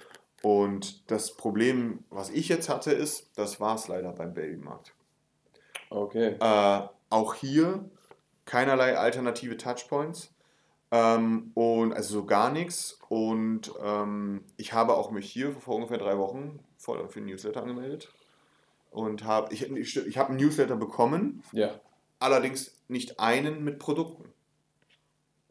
und das Problem, was ich jetzt hatte, ist, das war es leider beim Babymarkt. Okay. Äh, auch hier keinerlei alternative Touchpoints. Ähm, und also so gar nichts. Und ähm, ich habe auch mich hier vor ungefähr drei Wochen für ein Newsletter angemeldet. Und habe, ich, ich, ich habe einen Newsletter bekommen, Ja. allerdings nicht einen mit Produkten.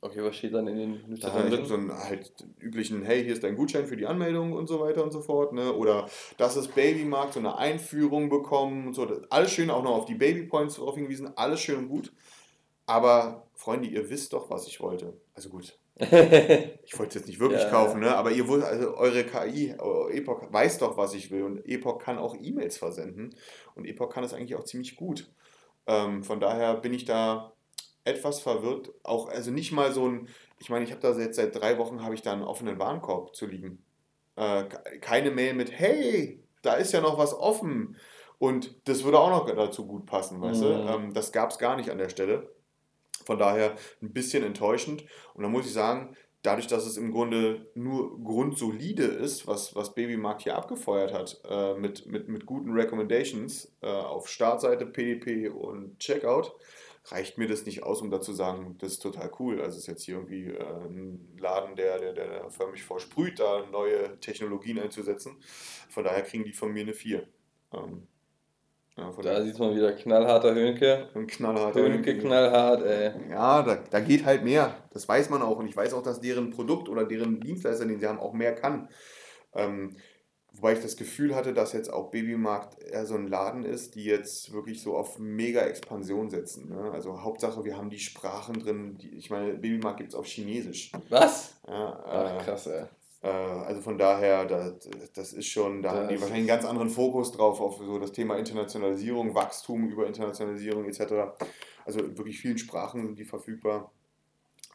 Okay, was steht dann in den Da Newslettern ich habe drin? so einen halt üblichen, hey, hier ist dein Gutschein für die Anmeldung und so weiter und so fort. Ne? Oder das ist Babymarkt, so eine Einführung bekommen und so. Alles schön, auch noch auf die Babypoints darauf hingewiesen, alles schön und gut. Aber Freunde, ihr wisst doch, was ich wollte. Also gut, ich wollte es jetzt nicht wirklich Ja, kaufen, ne? aber ihr wollt, also eure KI, Epoch weiß doch, was ich will. Und Epoch kann auch E-Mails versenden. Und Epoch kann es eigentlich auch ziemlich gut. Ähm, von daher bin ich da etwas verwirrt. Auch, also nicht mal so ein, ich meine, ich habe da jetzt seit drei Wochen habe ich da einen offenen Warenkorb zu liegen. Äh, ke- keine Mail mit, hey, da ist ja noch was offen. Und das würde auch noch dazu gut passen, weißt du? Mhm. Ähm, das gab es gar nicht an der Stelle. Von daher ein bisschen enttäuschend. Und da muss ich sagen, dadurch, dass es im Grunde nur grundsolide ist, was, was Babymarkt hier abgefeuert hat, äh, mit, mit, mit guten Recommendations äh, auf Startseite, PDP und Checkout, reicht mir das nicht aus, um dazu zu sagen, das ist total cool. Also es ist jetzt hier irgendwie äh, ein Laden, der, der, der förmlich versprüht, da neue Technologien einzusetzen. Von daher kriegen die von mir eine 4. Ähm, ja, Da sieht man wieder knallharter Hönke. ein knallharter Hönke knallhart, ey. ja, da, da geht halt mehr. Das weiß man auch. Und ich weiß auch, dass deren Produkt oder deren Dienstleister, den sie haben, auch mehr kann. Ähm, wobei ich das Gefühl hatte, dass jetzt auch Babymarkt eher so ein Laden ist, die jetzt wirklich so auf Mega-Expansion setzen. Ne? Also Hauptsache, wir haben die Sprachen drin. Die, ich meine, Babymarkt gibt es auf Chinesisch. Was? Ja, Ach, äh, krass, ey. äh, also von daher, das, das ist schon, da haben die Das wahrscheinlich einen ganz anderen Fokus drauf, auf so das Thema Internationalisierung, Wachstum über Internationalisierung etc. Also in wirklich vielen Sprachen sind die verfügbar.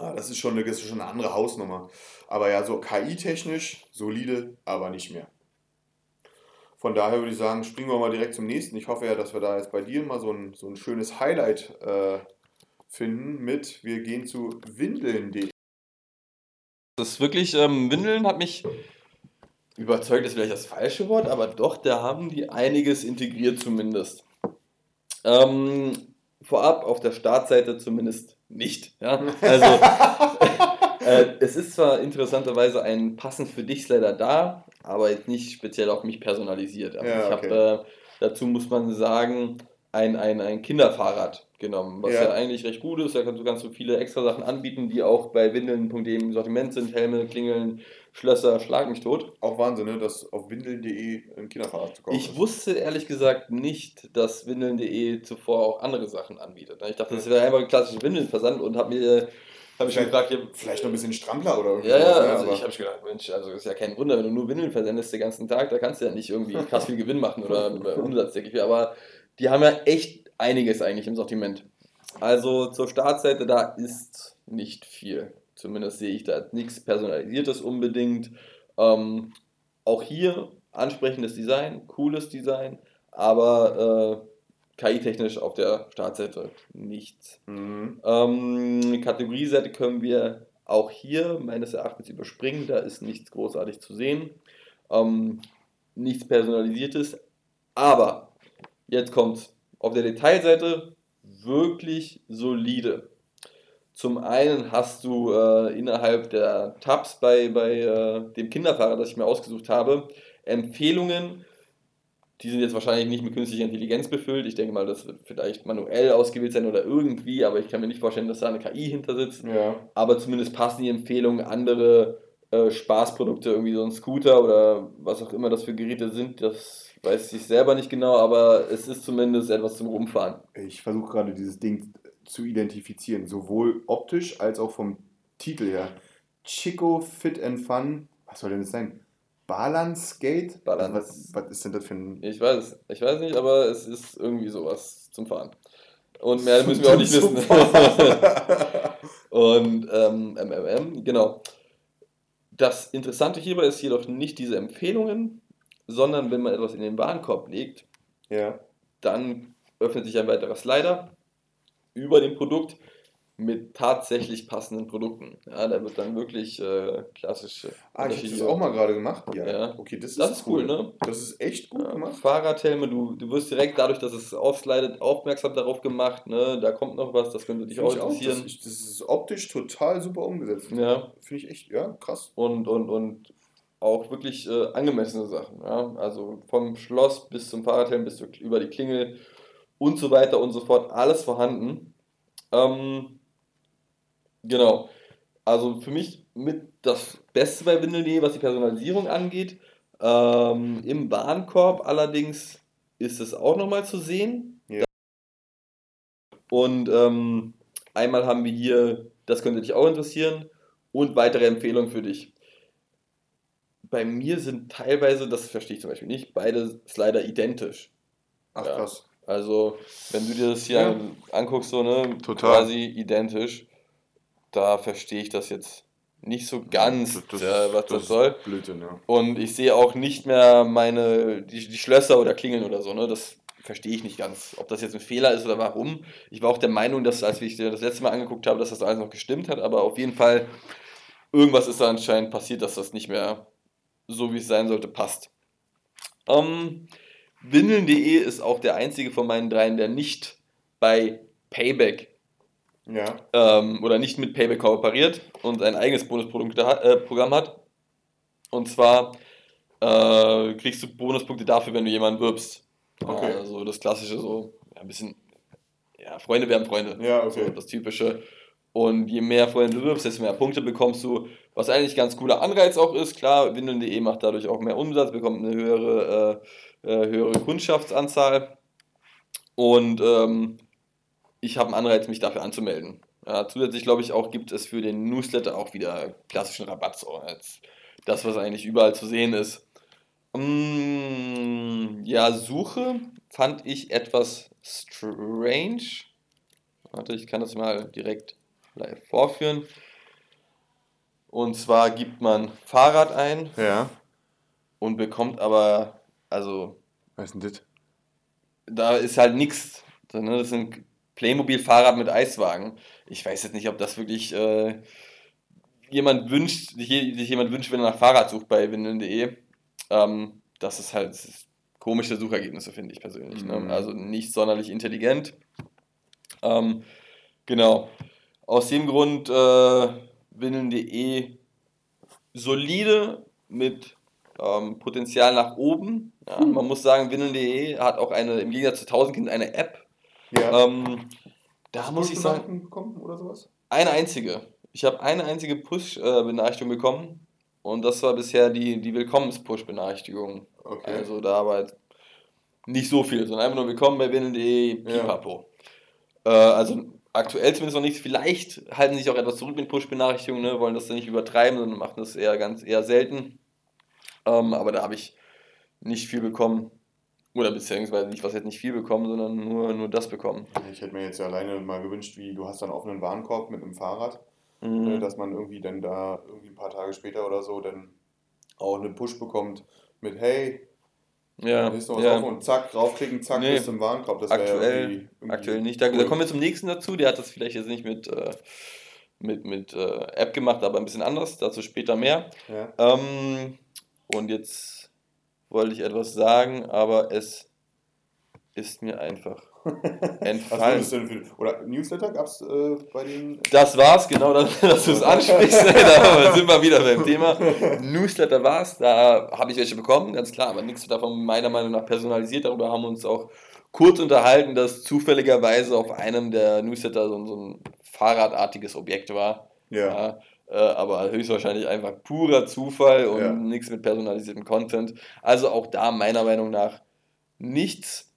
Ah, Das ist schon eine, das ist schon eine andere Hausnummer. Aber ja, so KI-technisch solide, aber nicht mehr. Von daher würde ich sagen, springen wir mal direkt zum nächsten. Ich hoffe ja, dass wir da jetzt bei dir mal so ein, so ein schönes Highlight äh, finden mit, wir gehen zu windeln.de. Das ist wirklich, ähm, Windeln hat mich überzeugt, ist vielleicht das falsche Wort, aber doch, da haben die einiges integriert zumindest. Ähm, vorab auf der Startseite zumindest nicht. Ja? Also, äh, es ist zwar interessanterweise ein passend für dich Slider da, aber jetzt nicht speziell auf mich personalisiert. Also Ja, ich okay. habe äh, dazu, muss man sagen, ein, ein, ein Kinderfahrrad genommen, was Ja. ja. eigentlich recht gut ist. Da kannst du ganz so viele extra Sachen anbieten, die auch bei windeln.de im Sortiment sind. Helme, Klingeln, Schlösser, schlag mich tot. Auch Wahnsinn, ne, dass auf windeln.de ein Kinderfahrrad zu kaufen Ich ist. wusste ehrlich gesagt nicht, dass windeln.de zuvor auch andere Sachen anbietet. Ich dachte, das wäre einfach ein klassischer Windelnversand und habe mir hab mich Vielleicht- gefragt, ja, Vielleicht noch ein bisschen Strampler oder irgendwie ja, ja, ne, also aber- ich habe gedacht, Mensch, also ist ja kein Wunder, wenn du nur Windeln versendest den ganzen Tag, da kannst du ja nicht irgendwie krass viel Gewinn machen oder Umsatz, denke ich. Aber die haben ja echt einiges eigentlich im Sortiment. Also zur Startseite, da ist nicht viel. Zumindest sehe ich da nichts Personalisiertes unbedingt. Ähm, auch hier ansprechendes Design, cooles Design, aber äh, KI-technisch auf der Startseite nichts. Mhm. Ähm, Kategorieseite können wir auch hier meines Erachtens überspringen, da ist nichts großartig zu sehen. Ähm, nichts Personalisiertes, aber jetzt kommt's. Auf der Detailseite wirklich solide. Zum einen hast du äh, innerhalb der Tabs bei, bei äh, dem Kinderfahrer, das ich mir ausgesucht habe, Empfehlungen Die sind jetzt wahrscheinlich nicht mit künstlicher Intelligenz befüllt. Ich denke mal, das wird vielleicht manuell ausgewählt sein oder irgendwie, aber ich kann mir nicht vorstellen, dass da eine KI hinter sitzt. Ja. Aber zumindest passen die Empfehlungen andere äh, Spaßprodukte, irgendwie so ein Scooter oder was auch immer das für Geräte sind. Das weiß ich selber nicht genau, aber es ist zumindest etwas zum Rumfahren. Ich versuche gerade dieses Ding zu identifizieren, sowohl optisch als auch vom Titel her. Chico Fit and Fun, was soll denn das sein? Balance Skate? Balance. Was, was ist denn das für ein. Ich weiß, ich weiß nicht, aber es ist irgendwie sowas zum Fahren. Und mehr müssen wir auch nicht wissen. Und ähm, MMM, genau. Das Interessante hierbei ist jedoch nicht diese Empfehlungen, sondern wenn man etwas in den Warenkorb legt, ja. dann öffnet sich ein weiterer Slider über dem Produkt mit tatsächlich passenden Produkten. Ja, da wird dann wirklich äh, klassische. Ah, ich habe das auch mal gerade gemacht. Ja. Ja. Okay, das ist, Das ist cool, ne? Das ist echt gut Ja, gemacht. Fahrradhelme, du, du wirst direkt dadurch, dass es aufslidet, aufmerksam darauf gemacht, ne? Da kommt noch was, das könnte dich Finde auch ich auch. Das, interessieren. ist- das ist optisch total super umgesetzt. ja, Finde ich echt, ja, krass. und, und, und auch wirklich äh, angemessene Sachen. Ja? Also vom Schloss bis zum Fahrradhelm bis zu, über die Klingel und so weiter und so fort, alles vorhanden. Ähm, genau. Also für mich mit das Beste bei Windeln.de, was die Personalisierung angeht. Ähm, Im Warenkorb allerdings ist es auch nochmal zu sehen. Ja. Und ähm, einmal haben wir hier, das könnte dich auch interessieren, und weitere Empfehlungen für dich. Bei mir sind teilweise, das verstehe ich zum Beispiel nicht, beide Slider identisch. Ach, Ja. krass. Also, wenn du dir das hier Ja. an- anguckst, so, ne, Total. quasi identisch, da verstehe ich das jetzt nicht so ganz, Das- das äh, was das, das soll. Blödsinn, ja. Und ich sehe auch nicht mehr meine, die, die Schlösser oder Klingeln oder so, ne, das verstehe ich nicht ganz, ob das jetzt ein Fehler ist oder warum. Ich war auch der Meinung, dass, als ich das letzte Mal angeguckt habe, dass das alles noch gestimmt hat, aber auf jeden Fall, irgendwas ist da anscheinend passiert, dass das nicht mehr so, wie es sein sollte, passt. Ähm, Windeln.de ist auch der einzige von meinen dreien, der nicht bei Payback Ja. ähm, oder nicht mit Payback kooperiert und ein eigenes Bonusprogramm äh, hat. Und zwar äh, kriegst du Bonuspunkte dafür, wenn du jemanden wirbst. Okay. Also das klassische so, ja, ein bisschen, ja, Freunde werden Freunde. Ja, okay. So, das typische. Und je mehr Freunde du wirbst, desto mehr Punkte bekommst du, was eigentlich ein ganz cooler Anreiz auch ist. Klar, Windeln.de macht dadurch auch mehr Umsatz, bekommt eine höhere, äh, äh, höhere Kundschaftsanzahl. Und ähm, ich habe einen Anreiz, mich dafür anzumelden. Ja, zusätzlich glaube ich auch, gibt es für den Newsletter auch wieder klassischen Rabatt. So, als das, was eigentlich überall zu sehen ist. Mm, ja, Suche fand ich etwas strange. Warte, ich kann das mal direkt live vorführen. Und zwar gibt man Fahrrad ein Ja. und bekommt aber, also Was ist denn das? da ist halt nichts. Das ist ein Playmobil-Fahrrad mit Eiswagen. Ich weiß jetzt nicht, ob das wirklich äh, jemand wünscht, sich je- sich jemand wünscht, wenn er nach Fahrrad sucht bei windeln.de. Ähm, das ist halt komische Suchergebnisse, finde ich persönlich. Mhm. Ne? Also nicht sonderlich intelligent. Ähm, genau. Aus dem Grund äh, windeln.de solide mit ähm, Potenzial nach oben. Ja, Man muss sagen, windeln.de hat auch eine, im Gegensatz zu Tausendkind, eine App. Ja. Ähm, da muss ich sagen, bekommen oder sowas? eine einzige. Ich habe eine einzige Push-Benachrichtigung bekommen und das war bisher die, die Willkommens-Push-Benachrichtigung. Okay. Also da war jetzt nicht so viel, sondern einfach nur willkommen bei windeln.de, Ja. pipapo. Äh, also aktuell zumindest noch nichts. Vielleicht halten sie sich auch etwas zurück mit Push-Benachrichtigungen, ne? wollen das dann nicht übertreiben, sondern machen das eher ganz eher selten. Ähm, aber da habe ich nicht viel bekommen. Oder beziehungsweise nicht, was jetzt nicht viel bekommen, sondern nur, nur das bekommen. Ich hätte mir jetzt ja alleine mal gewünscht, wie du hast dann offenen Warenkorb mit einem Fahrrad, Mhm. ne, dass man irgendwie dann da irgendwie ein paar Tage später oder so dann auch einen Push bekommt mit hey, Ja, da ist noch was ja. offen und zack, draufklicken, zack, Nee. bist du im Warenkorb. Das wäre ja Aktuell, irgendwie, irgendwie aktuell nicht. Da, da cool. kommen wir zum nächsten dazu. Der hat das vielleicht jetzt nicht mit, äh, mit, mit äh, App gemacht, aber ein bisschen anders. Dazu später mehr. Ja. Ähm, und jetzt wollte ich etwas sagen, aber es ist mir einfach entfallen. Was denn für, oder Newsletter gab es äh, bei den. Das war's, genau, dass, dass du es ansprichst. da sind wir wieder beim Thema. Newsletter war's, da habe ich welche bekommen, ganz klar, aber nichts davon meiner Meinung nach personalisiert. Darüber haben wir uns auch kurz unterhalten, dass zufälligerweise auf einem der Newsletter so, so ein Fahrradartiges Objekt war. Ja. ja äh, aber höchstwahrscheinlich einfach purer Zufall und ja. nichts mit personalisiertem Content. Also auch da meiner Meinung nach nichts.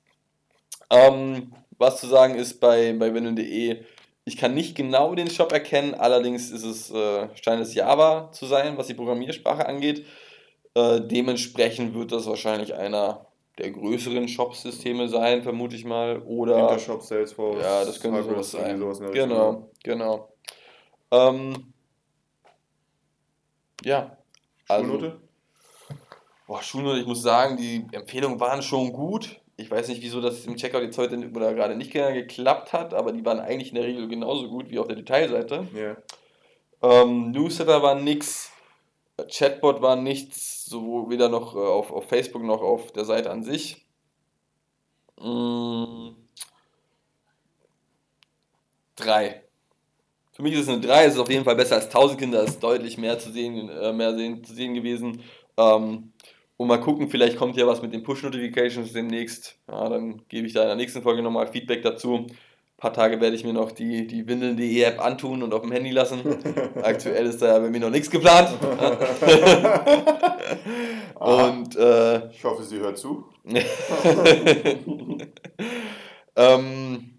Ähm, was zu sagen ist bei, bei windeln.de, ich kann nicht genau den Shop erkennen, allerdings ist es, äh, scheint es Java zu sein, was die Programmiersprache angeht. Äh, dementsprechend wird das wahrscheinlich einer der größeren Shop-Systeme sein, vermute ich mal. Oder. Intershop, Salesforce. Ja, das könnte sowas sein. Sowas genau, genau. Ähm, ja. Also, Schulnote? Boah, Schulnote, ich muss sagen, die Empfehlungen waren schon gut. Ich weiß nicht, wieso das im Checkout jetzt heute oder gerade nicht geklappt hat, aber die waren eigentlich in der Regel genauso gut wie auf der Detailseite. Yeah. Ähm, Newsletter war nix, Chatbot war nichts, so weder noch äh, auf, auf Facebook noch auf der Seite an sich. Mm. Drei. Für mich ist es eine 3, es ist auf jeden Fall besser als 1000 Kinder, ist deutlich mehr zu sehen, äh, mehr sehen, zu sehen gewesen. Ähm, und mal gucken, vielleicht kommt ja was mit den Push-Notifications demnächst. Ja, dann gebe ich da in der nächsten Folge nochmal Feedback dazu. Ein paar Tage werde ich mir noch die, die Windeln.de App antun und auf dem Handy lassen. Aktuell ist da ja bei mir noch nichts geplant. und äh, ich hoffe, sie hört zu. ähm,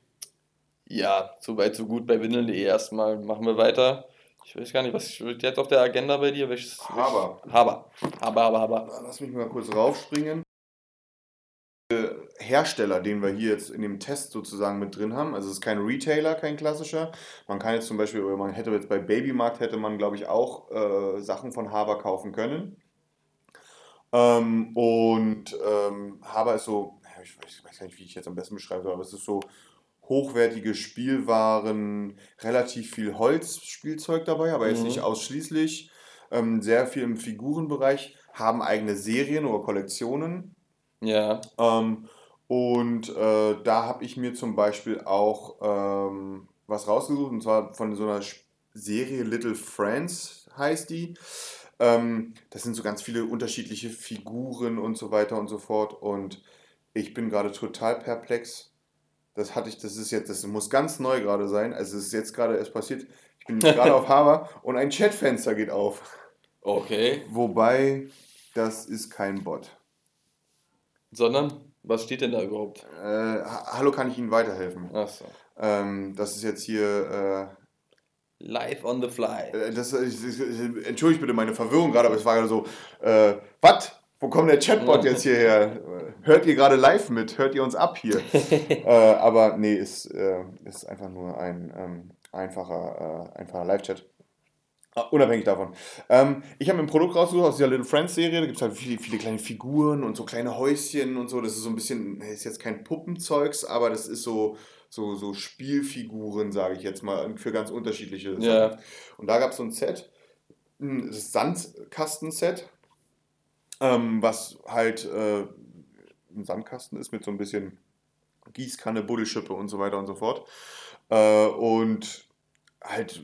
ja, so weit, so gut bei Windeln.de erstmal. Machen wir weiter. Ich weiß gar nicht, was steht jetzt auf der Agenda bei dir? Welches, Haber. Haber. Haber, Haber, Haber. Lass mich mal kurz raufspringen. Hersteller, den wir hier jetzt in dem Test sozusagen mit drin haben. Also es ist kein Retailer, kein klassischer. Man kann jetzt zum Beispiel, man hätte jetzt bei Babymarkt hätte man, glaube ich, auch äh, Sachen von Haber kaufen können. Ähm, und ähm, Haber ist so, ich weiß, ich weiß, gar nicht, wie ich jetzt am besten beschreiben soll, aber es ist so hochwertige Spielwaren, relativ viel Holzspielzeug dabei, aber jetzt mhm. nicht ausschließlich. Ähm, sehr viel im Figurenbereich, haben eigene Serien oder Kollektionen. Ja. Ähm, und äh, da habe ich mir zum Beispiel auch ähm, was rausgesucht, und zwar von so einer Serie Little Friends heißt die. Ähm, das sind so ganz viele unterschiedliche Figuren und so weiter und so fort. Und ich bin gerade total perplex, das hatte ich, das ist jetzt, das muss ganz neu gerade sein. Also es ist jetzt gerade erst passiert. Ich bin gerade auf Haber und ein Chatfenster geht auf. Okay. Wobei, das ist kein Bot. Sondern, was steht denn da überhaupt? Äh, hallo, kann ich Ihnen weiterhelfen? Achso. Ähm, das ist jetzt hier. Äh, Live on the fly. Äh, das, entschuldigt bitte meine Verwirrung gerade, aber es war gerade so, äh, was? Wo kommt der Chatbot jetzt hierher? Hört ihr gerade live mit? Hört ihr uns ab hier? äh, aber nee, ist, äh, ist einfach nur ein ähm, einfacher, äh, einfacher Live-Chat. Ah, unabhängig davon. Ähm, ich habe ein Produkt rausgesucht aus dieser Little Friends Serie. Da gibt es halt viele, viele kleine Figuren und so kleine Häuschen und so. Das ist so ein bisschen, ist jetzt kein Puppenzeugs, aber das ist so, so, so Spielfiguren, sage ich jetzt mal, für ganz unterschiedliche Sachen. Ja. Und da gab es so ein Set, das Sandkasten-Set ähm, was halt äh, ein Sandkasten ist mit so ein bisschen Gießkanne, Buddelschippe und so weiter und so fort. Äh, und halt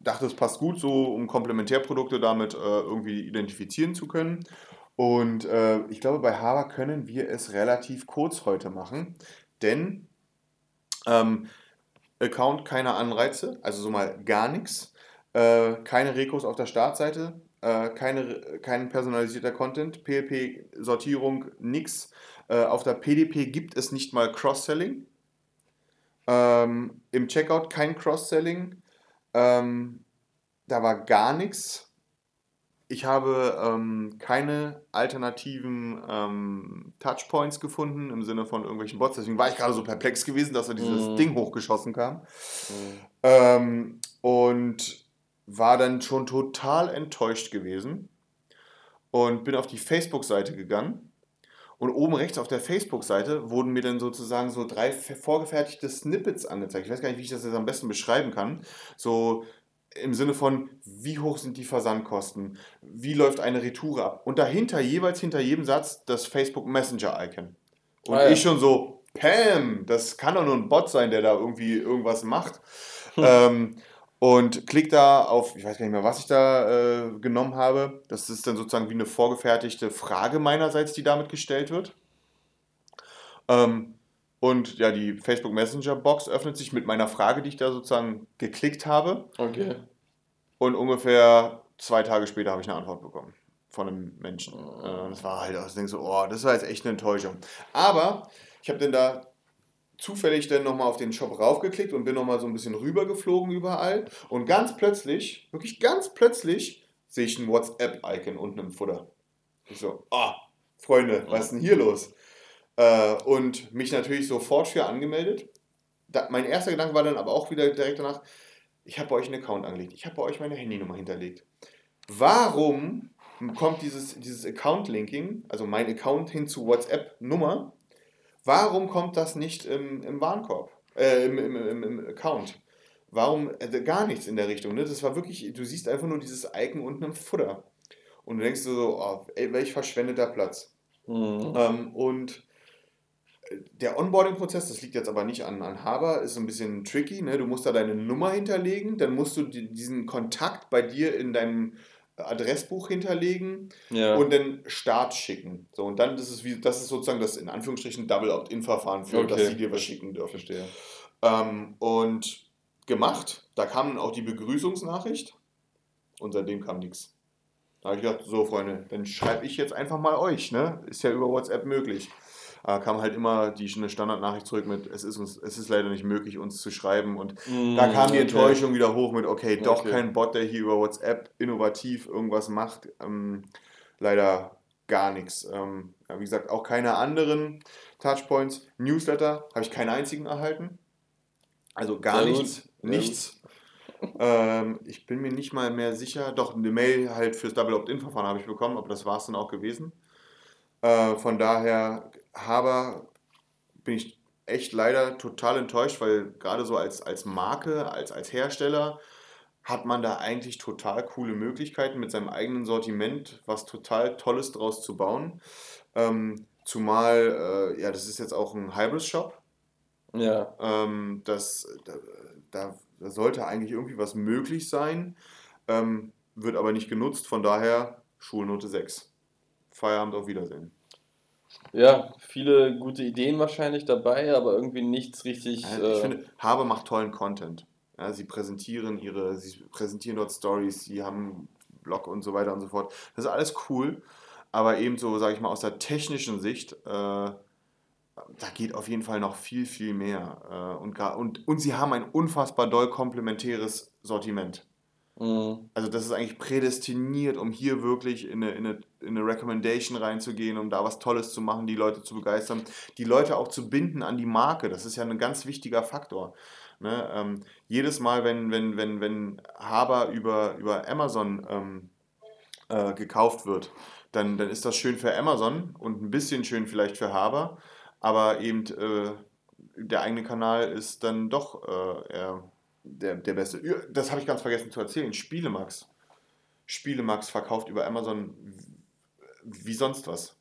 dachte, es passt gut, so um Komplementärprodukte damit äh, irgendwie identifizieren zu können. Und äh, ich glaube, bei Haber können wir es relativ kurz heute machen, denn ähm, Account keine Anreize, also so mal gar nichts, äh, keine Rekos auf der Startseite, äh, keine, kein personalisierter Content, PLP-Sortierung, nix. Äh, auf der PDP gibt es nicht mal Cross-Selling. Ähm, Im Checkout kein Cross-Selling. Ähm, da war gar nichts. Ich habe ähm, keine alternativen ähm, Touchpoints gefunden im Sinne von irgendwelchen Bots. Deswegen war ich gerade so perplex gewesen, dass da dieses mm. Ding hochgeschossen kam. Mm. und war dann schon total enttäuscht gewesen und bin auf die Facebook-Seite gegangen. Und oben rechts auf der Facebook-Seite wurden mir dann sozusagen so drei vorgefertigte Snippets angezeigt. Ich weiß gar nicht, wie ich das jetzt am besten beschreiben kann. So im Sinne von, wie hoch sind die Versandkosten? Wie läuft eine Retour ab? Und dahinter, jeweils hinter jedem Satz, das Facebook Messenger-Icon. Und ah, ja. ich schon so, Pam, das kann doch nur ein Bot sein, der da irgendwie irgendwas macht. ähm, und klick da auf, ich weiß gar nicht mehr, was ich da äh, genommen habe. Das ist dann sozusagen wie eine vorgefertigte Frage meinerseits, die damit gestellt wird. Ähm, und ja, die Facebook Messenger Box öffnet sich mit meiner Frage, die ich da sozusagen geklickt habe. Okay. Und ungefähr zwei Tage später habe ich eine Antwort bekommen von einem Menschen. Äh, das war halt auch, ich denke so, oh, das war jetzt echt eine Enttäuschung. Aber ich habe dann da zufällig dann nochmal auf den Shop raufgeklickt und bin nochmal so ein bisschen rübergeflogen überall. Und ganz plötzlich, wirklich ganz plötzlich, sehe ich ein WhatsApp-Icon unten im Futter. Ich so, ah, Freunde, was ist denn hier los? Äh, und mich natürlich sofort für angemeldet. Da, mein erster Gedanke war dann aber auch wieder direkt danach, ich habe bei euch einen Account angelegt, ich habe bei euch meine Handynummer hinterlegt. Warum kommt dieses, dieses Account-Linking, also mein Account hin zu WhatsApp-Nummer, warum kommt das nicht im, im Warenkorb, äh, im, im, im, Account? Warum äh, gar nichts in der Richtung? Ne? Das war wirklich, du siehst einfach nur dieses Icon unten im Futter. Und du denkst so, oh, ey, welch verschwendeter Platz. Mhm. Ähm, und der Onboarding-Prozess, das liegt jetzt aber nicht an, an Haber, ist so ein bisschen tricky. Ne? Du musst da deine Nummer hinterlegen, dann musst du die, diesen Kontakt bei dir in deinem Adressbuch hinterlegen ja. und dann Start schicken. So, und dann ist es wie, das ist sozusagen das in Anführungsstrichen Double Opt-in-Verfahren für, okay. dass sie dir was schicken dürfen. Verstehe. Ähm, und gemacht, da kam dann auch die Begrüßungsnachricht und seitdem kam nichts. Da habe ich gedacht, so Freunde, dann schreibe ich jetzt einfach mal euch, ne? Ist ja über WhatsApp möglich äh, kam halt immer die eine Standardnachricht zurück mit, es ist, uns, es ist leider nicht möglich, uns zu schreiben. Und mm, da kam die Enttäuschung wieder hoch mit, okay, doch okay. kein Bot, der hier über WhatsApp innovativ irgendwas macht. Ähm, leider gar nichts. Ähm, wie gesagt, auch keine anderen Touchpoints. Newsletter habe ich keinen einzigen erhalten. Also gar Sehr nichts. Gut. Nichts. ähm, ich bin mir nicht mal mehr sicher. Doch, eine Mail halt fürs Double Opt-in-Verfahren habe ich bekommen, aber das war es dann auch gewesen. Äh, von daher Haber bin ich echt leider total enttäuscht, weil gerade so als, als Marke, als, als Hersteller hat man da eigentlich total coole Möglichkeiten mit seinem eigenen Sortiment, was total Tolles draus zu bauen. Ähm, zumal, äh, ja, das ist jetzt auch ein Hybris-Shop. Ja. Ähm, das, da, da, da, sollte eigentlich irgendwie was möglich sein, ähm, wird aber nicht genutzt, von daher Schulnote 6. Feierabend, auf Wiedersehen. Ja, viele gute Ideen wahrscheinlich dabei, aber irgendwie nichts richtig. ich äh, finde, Habe macht tollen Content. Ja, sie präsentieren ihre, sie präsentieren dort Stories, sie haben Blog und so weiter und so fort. Das ist alles cool, aber eben so, sage ich mal, aus der technischen Sicht, äh, da geht auf jeden Fall noch viel, viel mehr. Äh, und, und, und sie haben ein unfassbar doll komplementäres Sortiment. Mhm. Also das ist eigentlich prädestiniert, um hier wirklich in eine, in, eine, in eine Recommendation reinzugehen, um da was Tolles zu machen, die Leute zu begeistern, die Leute auch zu binden an die Marke. Das ist ja ein ganz wichtiger Faktor. Ne? Ähm, jedes Mal, wenn, wenn, wenn, wenn Haber über, über Amazon ähm, äh, gekauft wird, dann, dann ist das schön für Amazon und ein bisschen schön vielleicht für Haber, aber eben äh, der eigene Kanal ist dann doch äh, eher der, der beste. Das habe ich ganz vergessen zu erzählen. Spielemax. Spielemax verkauft über Amazon wie sonst was.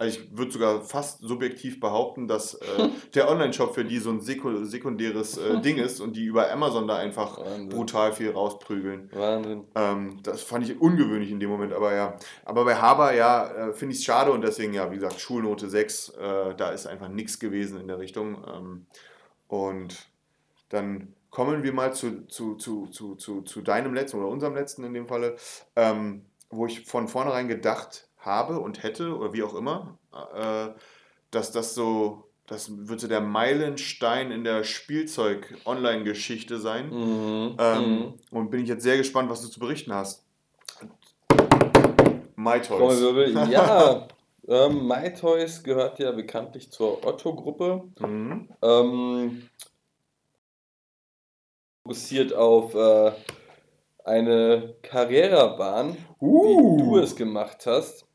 Also ich würde sogar fast subjektiv behaupten, dass äh, der Online-Shop für die so ein sekundäres äh, Ding ist und die über Amazon da einfach Wahnsinn. brutal viel rausprügeln. Wahnsinn. Ähm, das fand ich ungewöhnlich in dem Moment, aber ja. Aber bei Haber, ja, äh, finde ich es schade und deswegen, ja, wie gesagt, Schulnote 6, äh, da ist einfach nichts gewesen in der Richtung. Ähm, und dann kommen wir mal zu, zu, zu, zu, zu, zu deinem letzten oder unserem letzten in dem Falle, ähm, wo ich von vornherein gedacht habe und hätte oder wie auch immer, äh, dass das so, das wird so der Meilenstein in der Spielzeug-Online-Geschichte sein. Mhm. Ähm, mhm. Und bin ich jetzt sehr gespannt, was du zu berichten hast. MyToys. Ja, ähm, MyToys gehört ja bekanntlich zur Otto-Gruppe. Mhm. Ähm, fokussiert auf äh, eine Karrierebahn, uh. wie du es gemacht hast.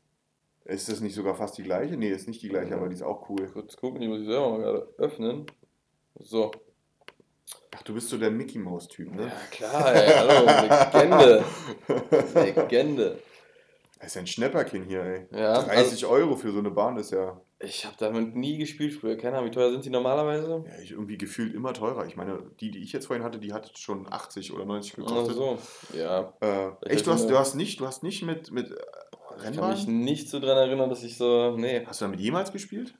Ist das nicht sogar fast die gleiche? Nee, ist nicht die gleiche, aber die ist auch cool. Kurz gucken, die muss ich selber mal gerade öffnen. So. Ach, du bist so der Mickey Mouse Typ, ne? Ja, klar, ey, hallo, Legende. Legende. Das ist ja ein Schnäpperkin hier, ey. Ja, 30 also, Euro für so eine Bahn ist ja. Ich habe damit nie gespielt früher. Keine Ahnung, wie teuer sind die normalerweise? Ja, ich irgendwie gefühlt immer teurer. Ich meine, die, die ich jetzt vorhin hatte, die hat schon 80 oder 90 Ach gekostet. so, ja. Äh, echt, du hast, du hast nicht, du hast nicht mit, mit äh, Ich kann mich Rennbahn? nicht so dran erinnern, dass ich so. Nee. Hast du damit jemals gespielt?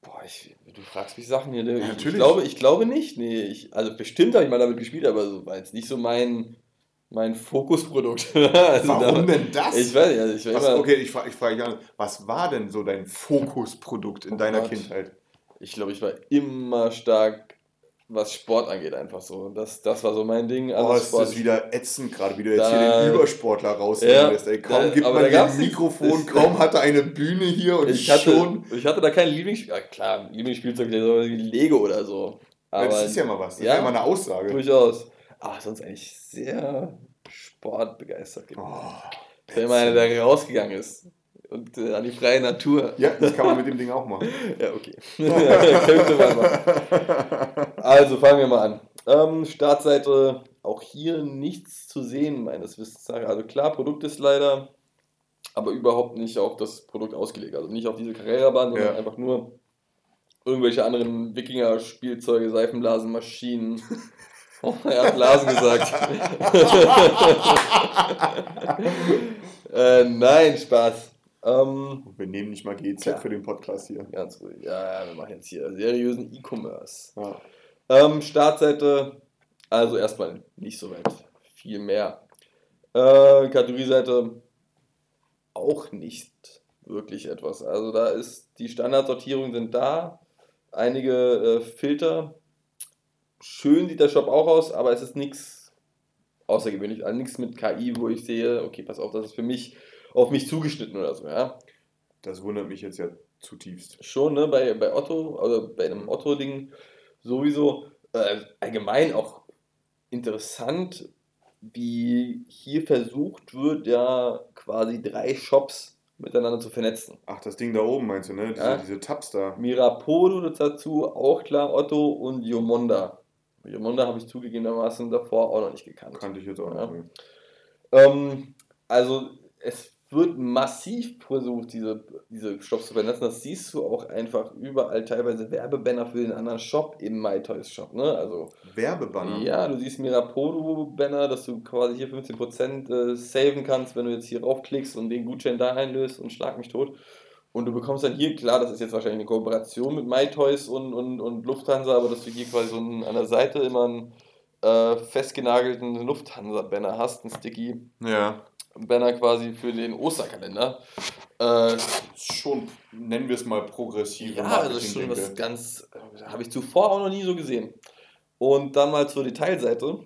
Boah, ich, du fragst mich Sachen hier. ne? Ja, ich, natürlich. Ich glaube, ich glaube nicht. Nee, ich, also bestimmt habe ich mal damit gespielt, aber so war jetzt nicht so mein, mein Fokusprodukt. also Warum da, denn das? Ich weiß nicht, also ich war was, immer, okay, ich frage ich frag dich an, was war denn so dein Fokusprodukt in Oh deiner Gott. Kindheit? ich glaube, ich war immer stark, was Sport angeht, einfach so. Das, das war so mein Ding. Oh, es Sport. ist wieder ätzend gerade, wie du jetzt Da- hier den Übersportler rausnehmen Ja, lässt. Ey, kaum da- gibt man ein Mikrofon, ich- kaum hat er eine Bühne hier und ich hatte, schon. ich hatte da kein Lieblingsspiel. Ja, klar, Lieblingsspielzeug Lego oder so. Aber das ist ja mal was, das ja, ist ja mal eine Aussage. durchaus. Aber sonst eigentlich sehr sportbegeistert gewesen. Oh, immer einer, der rausgegangen ist. Und äh, an die freie Natur. ja, das kann man mit dem Ding auch machen. Ja, okay. Könnte man machen. Also fangen wir mal an. Ähm, Startseite, auch hier nichts zu sehen, meines Wissens nach. Also klar, Produkt ist leider, aber überhaupt nicht auf das Produkt ausgelegt. Also nicht auf diese Carrera-Bahn, sondern Ja. einfach nur irgendwelche anderen Wikinger-Spielzeuge, Seifenblasen, Maschinen. Er hat Blasen gesagt. äh, nein, Spaß. Ähm, Wir nehmen nicht mal GZ Klar. für den Podcast hier. Ganz ruhig. Ja, ja, wir machen jetzt hier seriösen E-Commerce. Ja. Ähm, Startseite, also erstmal nicht so weit. Viel mehr. Äh, Kategorieseite auch nicht wirklich etwas. Also da ist die Standardsortierungen sind da. Einige äh, Filter. Schön sieht der Shop auch aus, aber es ist nichts außergewöhnlich. Also nichts mit KI, wo ich sehe, okay, pass auf, das ist für mich auf mich zugeschnitten oder so, ja. Das wundert mich jetzt ja zutiefst. Schon, ne, bei, bei Otto, also bei einem Otto-Ding sowieso äh, allgemein auch interessant, wie hier versucht wird, ja quasi drei Shops miteinander zu vernetzen. Ach, das Ding da oben meinst du, ne? Diese, Ja. diese Tabs da. Mirapodo dazu, auch klar Otto und Yomonda. Yomonda habe ich zugegebenermaßen davor auch noch nicht gekannt. Kannte ich jetzt auch Ja. nicht. Ähm, also es wird massiv versucht, diese, diese Shops zu vernetzen. Das siehst du auch einfach überall, teilweise Werbebanner für den anderen Shop im MyToys Shop. Ne? Also, Werbebanner. ja, du siehst Mirapodo-Banner, dass du quasi hier 15% äh, saven kannst, wenn du jetzt hier raufklickst und den Gutschein da einlöst und schlag mich tot. Und du bekommst dann hier, klar, das ist jetzt wahrscheinlich eine Kooperation mit MyToys und, und, und Lufthansa, aber dass du hier quasi so einen, an der Seite immer einen äh, festgenagelten Lufthansa-Banner hast, ein Sticky. Ja. Banner quasi für den Osterkalender. Äh, Schon, nennen wir es mal progressive ja, also schon was ganz, äh, habe ich zuvor auch noch nie so gesehen. Und dann mal zur Detailseite.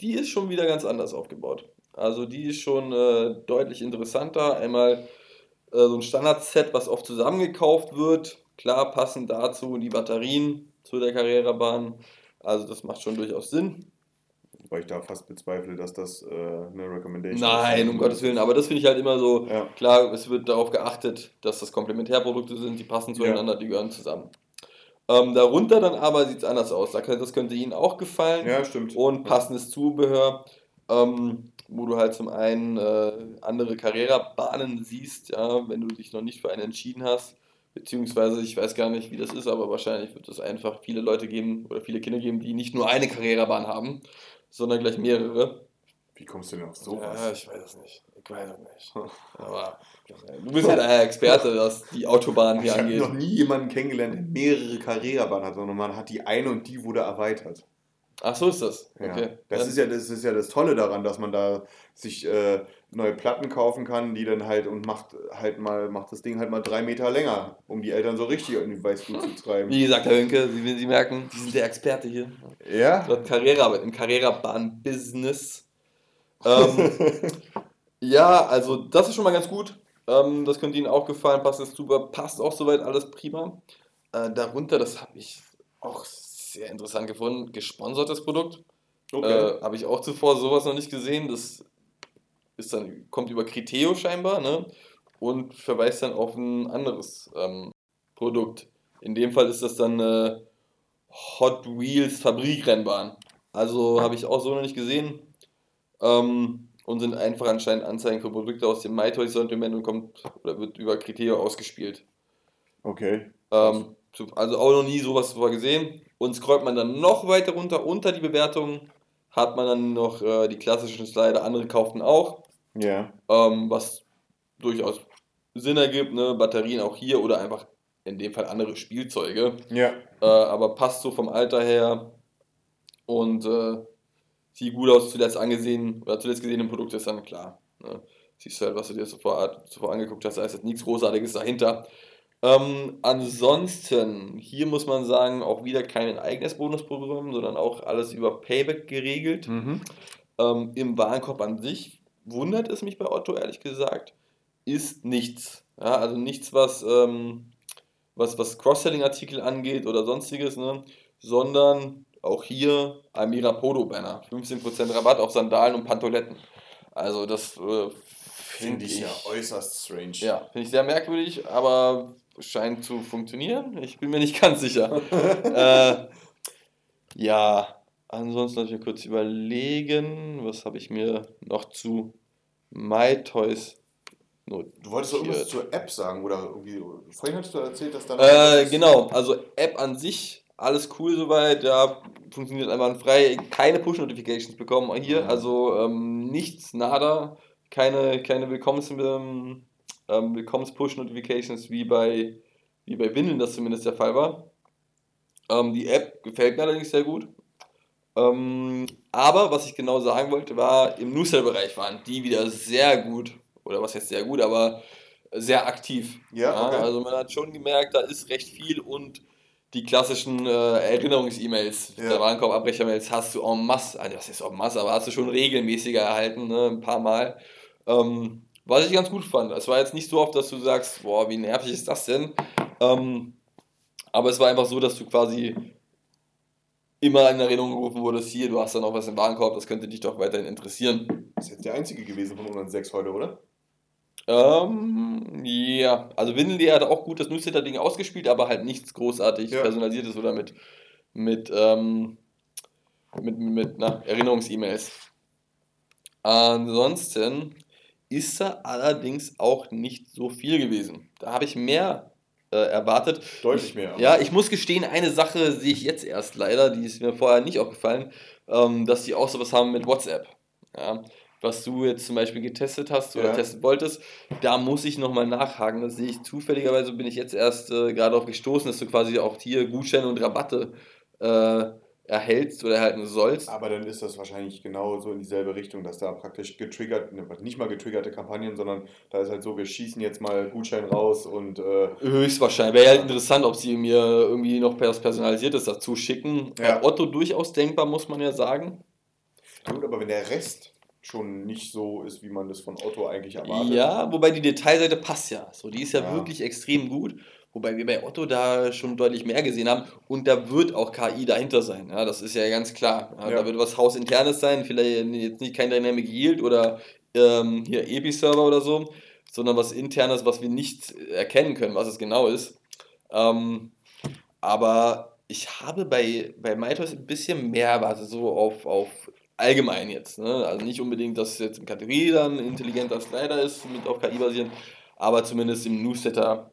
Die ist schon wieder ganz anders aufgebaut. Also die ist schon äh, deutlich interessanter. Einmal so ein Standard-Set, was oft zusammengekauft wird. Klar, passend dazu die Batterien zu der Carrera-Bahn. Also das macht schon durchaus Sinn. Weil ich da fast bezweifle, dass das äh, eine Recommendation Nein, ist. um Gottes Willen. Aber das finde ich halt immer so, Ja. Klar, es wird darauf geachtet, dass das Komplementärprodukte sind, die passen zueinander, die gehören zusammen. Ähm, darunter dann aber sieht es anders aus. Das könnte Ihnen auch gefallen. ja, stimmt. Und passendes Zubehör, ähm, wo du halt zum einen äh, andere Carrera-Bahnen siehst, ja, wenn du dich noch nicht für eine entschieden hast. Beziehungsweise, ich weiß gar nicht, wie das ist, aber wahrscheinlich wird es einfach viele Leute geben oder viele Kinder geben, die nicht nur eine Carrera-Bahn haben, sondern gleich mehrere. Wie kommst du denn auf Ja, sowas? ich weiß es nicht. Ich weiß es nicht. Aber du bist ja der Experte, was die Autobahnen Ich hier habe noch angeht. nie jemanden kennengelernt, der mehrere Carrera-Bahnen hat, sondern man hat die eine und die wurde erweitert. Ach, so ist das. Ja. Okay. Das, Ja. ist ja, das ist ja das Tolle daran, dass man da sich äh, neue Platten kaufen kann, die dann halt und macht halt mal, macht das Ding halt mal drei Meter länger, um die Eltern so richtig in die Weißglut zu treiben. Wie gesagt, Herr Hünke, Sie, Sie merken, Sie sind der Experte hier. Ja? Dort Carrera, im Carrera-Bahn-Business. Ähm, ja, also das ist schon mal ganz gut. Ähm, das könnte Ihnen auch gefallen, passt es super, passt auch soweit alles prima. Äh, darunter, das habe ich auch sehr interessant gefunden, gesponsertes Produkt. Okay. Äh, Habe ich auch zuvor sowas noch nicht gesehen. Das ist dann, kommt über Criteo scheinbar, ne? Und verweist dann auf ein anderes ähm, Produkt. In dem Fall ist das dann eine Hot Wheels Fabrikrennbahn. Also habe ich auch so noch nicht gesehen. Ähm, und sind einfach anscheinend Anzeigen für Produkte aus dem MyToy-Sortiment und kommt oder wird über Criteo ausgespielt. Okay. Ähm, also auch noch nie sowas vorher gesehen. Und scrollt man dann noch weiter runter, unter die Bewertungen, hat man dann noch äh, die klassischen Slider, andere kauften auch, Ja. ähm, was durchaus Sinn ergibt, ne? Batterien auch hier oder einfach in dem Fall andere Spielzeuge. Ja. Äh, aber passt so vom Alter her und äh, sieht gut aus, zuletzt angesehen oder zuletzt gesehene Produkt ist dann klar. Ne? Siehst du halt, was du dir zuvor, zuvor angeguckt hast, da ist jetzt nichts Großartiges dahinter. Ähm, ansonsten, hier muss man sagen, auch wieder kein eigenes Bonusprogramm, sondern auch alles über Payback geregelt. Mhm. Ähm, Im Warenkorb an sich wundert es mich bei Otto, ehrlich gesagt, ist nichts. Ja, also nichts, was, ähm, was, was Cross-Selling-Artikel angeht oder sonstiges, ne? sondern auch hier Almira Podo-Banner. 15% Rabatt auf Sandalen und Pantoletten. Also das äh, Finde ich ja äußerst strange. ja, finde ich sehr merkwürdig, aber scheint zu funktionieren. Ich bin mir nicht ganz sicher. äh, ja, ansonsten lass ich mir kurz überlegen, was habe ich mir noch zu MyToys notiert. Du wolltest doch irgendwas zur App sagen, oder irgendwie. Vorhin hattest du erzählt, dass da. Äh, genau, also App an sich, alles cool soweit, ja, funktioniert einwandfrei, keine Push-Notifications bekommen hier, Mhm. also ähm, nichts, nada, keine, keine Willkommens, ähm, ähm, Willkommens-Push-Notifications wie bei, wie bei Windeln das zumindest der Fall war. Ähm, die App gefällt mir allerdings sehr gut. Ähm, aber was ich genau sagen wollte, war, im Newsletter-Bereich waren die wieder sehr gut, oder was heißt sehr gut, aber sehr aktiv. Ja, okay. Also man hat schon gemerkt, da ist recht viel und die klassischen äh, Erinnerungs-E-Mails, Ja. der Warenkorb-Abbrecher-Mails hast du en masse, also das ist en masse, aber hast du schon regelmäßiger erhalten, ne, ein paar Mal. Ähm, was ich ganz gut fand. Es war jetzt nicht so oft, dass du sagst, boah, wie nervig ist das denn? Ähm, aber es war einfach so, dass du quasi immer in Erinnerung gerufen wurdest, hier, du hast da noch was im Warenkorb, das könnte dich doch weiterhin interessieren. Das ist jetzt der einzige gewesen von unseren sechs heute, oder? Ähm, ja, also Windeln.de hat auch gut das Newsletter-Ding ausgespielt, aber halt nichts großartig Ja. personalisiertes oder mit, mit, ähm, mit, mit na, Erinnerungs-E-Mails. Ansonsten ist da allerdings auch nicht so viel gewesen. Da habe ich mehr äh, erwartet. Deutlich mehr. aber- Ja, ich muss gestehen, eine Sache sehe ich jetzt erst leider, die ist mir vorher nicht aufgefallen, ähm, dass die auch sowas haben mit WhatsApp. Ja, was du jetzt zum Beispiel getestet hast oder Ja. testen wolltest, da muss ich nochmal nachhaken. Das sehe ich zufälligerweise, bin ich jetzt erst äh, gerade auf gestoßen, dass du quasi auch hier Gutscheine und Rabatte äh, erhältst oder erhalten sollst. Aber dann ist das wahrscheinlich genau so in dieselbe Richtung, dass da praktisch getriggert, ne, nicht mal getriggerte Kampagnen, sondern da ist halt so, wir schießen jetzt mal Gutschein raus und äh, Höchstwahrscheinlich. Wäre ja halt interessant, ob sie mir irgendwie noch was Personalisiertes dazu schicken. Ja. Otto durchaus denkbar, muss man ja sagen. gut, aber wenn der Rest schon nicht so ist, wie man das von Otto eigentlich erwartet. Ja, wobei die Detailseite passt ja. So, die ist ja, Ja. wirklich extrem gut. Wobei wir bei Otto da schon deutlich mehr gesehen haben. Und da wird auch KI dahinter sein. Ja, das ist ja ganz klar. Ja, Ja. Da wird was Hausinternes sein. Vielleicht jetzt nicht kein Dynamic Yield oder ähm, hier Epi-Server oder so, sondern was Internes, was wir nicht erkennen können, was es genau ist. Ähm, aber ich habe bei, bei MyToys ein bisschen mehr erwartet, so auf, auf allgemein jetzt. Ne? Also nicht unbedingt, dass jetzt in Kategorie dann intelligenter Slider ist, mit auf KI basierend, aber zumindest im Newsletter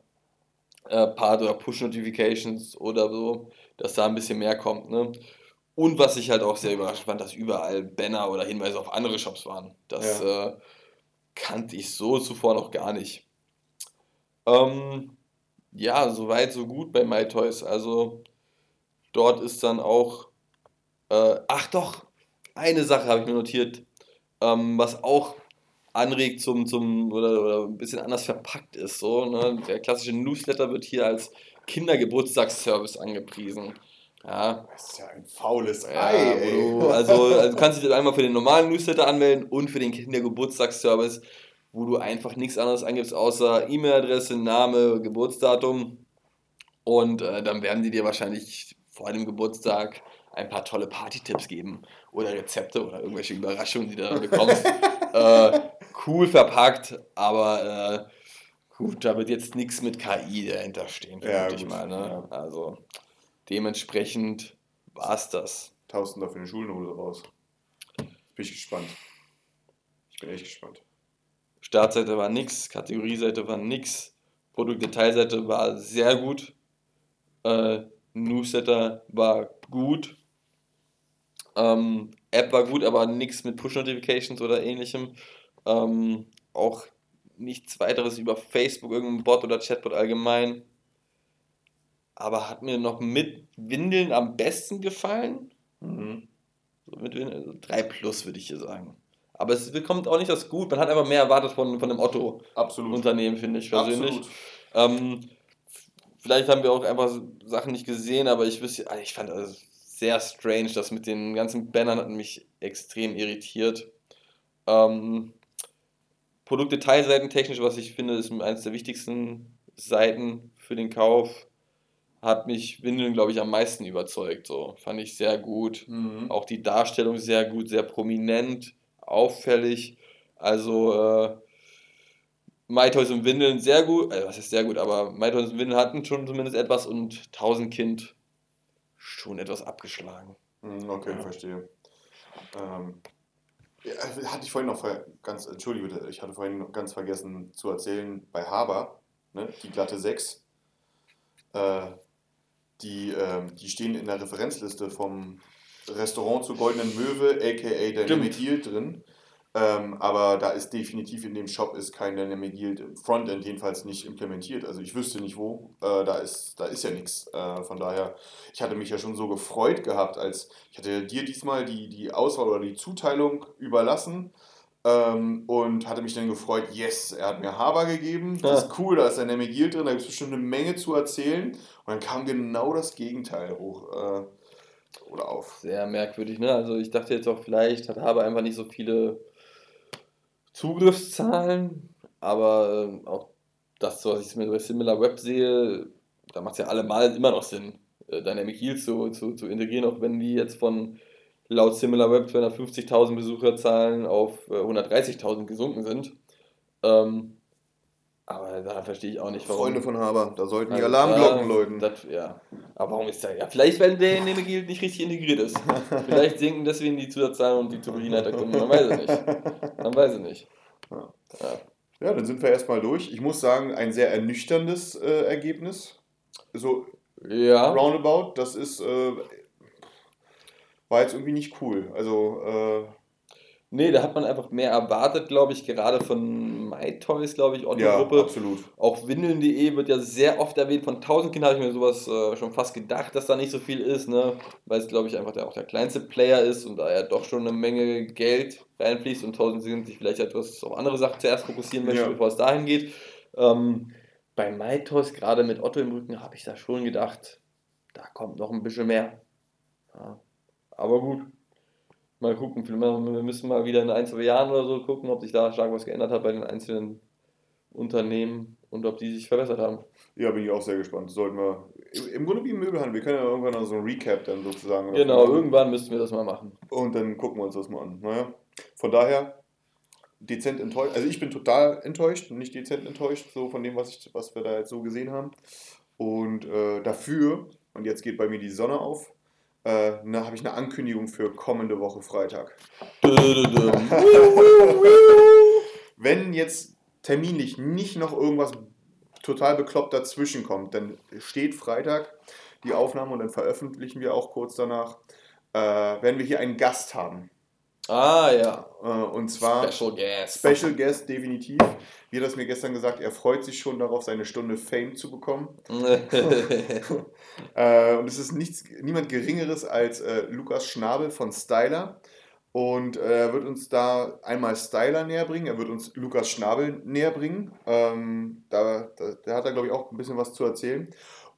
äh, Part oder Push-Notifications oder so, dass da ein bisschen mehr kommt. Ne? Und was ich halt auch sehr überrascht fand, dass überall Banner oder Hinweise auf andere Shops waren. Das äh, kannte ich so zuvor noch gar nicht. Ähm, ja, soweit, so gut bei MyToys. Also dort ist dann auch. Äh, ach doch, eine Sache habe ich mir notiert, ähm, was auch anregt zum, zum oder, oder ein bisschen anders verpackt ist. So, ne? Der klassische Newsletter wird hier als Kindergeburtstagsservice angepriesen. Ja, Das ist ja ein faules ja, Ei, du, also, also du kannst dich einmal für den normalen Newsletter anmelden und für den Kindergeburtstagsservice, wo du einfach nichts anderes angibst, außer E-Mail-Adresse, Name, Geburtsdatum. Und äh, dann werden die dir wahrscheinlich vor dem Geburtstag ein paar tolle Party-Tipps geben oder Rezepte oder irgendwelche Überraschungen, die du da bekommst. äh, cool verpackt, aber äh, gut, da wird jetzt nichts mit KI dahinter stehen, Ja, ich mal. Ne? ja. Also dementsprechend war es das. Tausend dafür eine Schulnote raus. Bin ich gespannt. Ich bin echt gespannt. Startseite war nix, Kategorieseite war nix Produktdetailseite war sehr gut. Äh, Newsletter war gut. Ähm, App war gut, aber nichts mit Push-Notifications oder ähnlichem. Ähm, auch nichts weiteres über Facebook, irgendein Bot oder Chatbot allgemein. Aber hat mir noch mit Windeln am besten gefallen. Mhm. So mit Windeln, 3 also plus würde ich hier sagen. Aber es bekommt auch nicht das Gut. Man hat einfach mehr erwartet von, von einem Otto-Unternehmen, finde ich persönlich. Ähm, vielleicht haben wir auch einfach Sachen nicht gesehen, aber ich, wüsste, also ich fand das sehr strange. Das mit den ganzen Bannern hat mich extrem irritiert. Ähm, Produktdetailseiten technisch, was ich finde, ist eines der wichtigsten Seiten für den Kauf. Hat mich Windeln, glaube ich, am meisten überzeugt. So fand ich sehr gut. Mhm. Auch die Darstellung sehr gut, sehr prominent, auffällig. Also äh, MyToys und Windeln sehr gut, äh, was ist sehr gut, aber MyToys und Windeln hatten schon zumindest etwas und 1000 Kind schon etwas abgeschlagen. Mhm, okay, ja. verstehe. Ähm, ja, hatte ich vorhin noch ganz, entschuldige bitte, ich hatte vorhin noch ganz vergessen zu erzählen, bei Haber, ne, die glatte 6, äh, die, äh, die stehen in der Referenzliste vom Restaurant zur Goldenen Möwe, aka Dynamic Yield drin. Ähm, aber da ist definitiv in dem Shop ist kein Dynamic Yield Frontend jedenfalls nicht implementiert. Also ich wüsste nicht wo. Äh, da, ist, da ist ja nichts. Äh, von daher, ich hatte mich ja schon so gefreut gehabt, als ich hatte dir diesmal die, die Auswahl oder die Zuteilung überlassen. Ähm, und hatte mich dann gefreut, yes, er hat mir Haber gegeben. Das ist cool, da ist Dynamic Yield drin, da gibt es bestimmt eine Menge zu erzählen. Und dann kam genau das Gegenteil hoch. Äh, oder auf. Sehr merkwürdig, ne? Also ich dachte jetzt auch, vielleicht hat Haber einfach nicht so viele Zugriffszahlen, aber äh, auch das, was ich mit bei Similar Web sehe, da macht es ja allemal immer noch Sinn, äh, Dynamic Yield zu, zu, zu integrieren, auch wenn die jetzt von laut SimilarWeb 250.000 Besucherzahlen auf äh, 130.000 gesunken sind. Ähm, aber da verstehe ich auch nicht, warum. Freunde von Haber, da sollten die also Alarmglocken läuten. Das, ja. Aber warum ist der? Ja, vielleicht, weil der in dem Guild nicht richtig integriert ist. vielleicht sinken deswegen die Zusatzzahlen und die Turbinenleiterkunden. Man weiß es nicht. Man weiß es nicht. Ja. ja. ja dann sind wir erstmal durch. Ich muss sagen, ein sehr ernüchterndes äh, Ergebnis. So ja. roundabout. Das ist. Äh, war jetzt irgendwie nicht cool. Also. Äh, Nee, da hat man einfach mehr erwartet, glaube ich, gerade von MyToys, glaube ich, Otto-Gruppe. Ja, absolut. Auch Windeln.de wird ja sehr oft erwähnt. Von 1000 Kindern habe ich mir sowas äh, schon fast gedacht, dass da nicht so viel ist, ne? weil es, glaube ich, einfach der, auch der kleinste Player ist und da ja doch schon eine Menge Geld reinfließt und 1000 sind sich vielleicht etwas auf andere Sachen zuerst fokussieren möchten, ja. bevor es dahin geht. Ähm, bei MyToys, gerade mit Otto im Rücken, habe ich da schon gedacht, da kommt noch ein bisschen mehr. Ja. Aber gut, mal gucken. Wir müssen mal wieder in ein, zwei Jahren oder so gucken, ob sich da stark was geändert hat bei den einzelnen Unternehmen und ob die sich verbessert haben. Ja, bin ich auch sehr gespannt. Sollten wir. Im Grunde wie im Möbelhandel. Wir können ja irgendwann noch so ein Recap dann sozusagen. Genau, irgendwann müssten wir das mal machen. Und dann gucken wir uns das mal an. Naja. Von daher, dezent enttäuscht. Also ich bin total enttäuscht, nicht dezent enttäuscht, so von dem, was, ich, was wir da jetzt so gesehen haben. Und äh, dafür, und jetzt geht bei mir die Sonne auf, äh, ne, habe ich eine Ankündigung für kommende Woche Freitag. Wenn jetzt terminlich nicht noch irgendwas total bekloppt dazwischen kommt, dann steht Freitag die Aufnahme und dann veröffentlichen wir auch kurz danach, äh, werden wir hier einen Gast haben. Ah, ja. Äh, und zwar. Special Guest. Special Guest, definitiv. Wie hat das mir gestern gesagt, er freut sich schon darauf, seine Stunde Fame zu bekommen. äh, und es ist nichts, niemand Geringeres als äh, Lukas Schnabel von Styler. Und äh, er wird uns da einmal Styler näher bringen, er wird uns Lukas Schnabel näher bringen. Ähm, da, da, da hat er, glaube ich, auch ein bisschen was zu erzählen.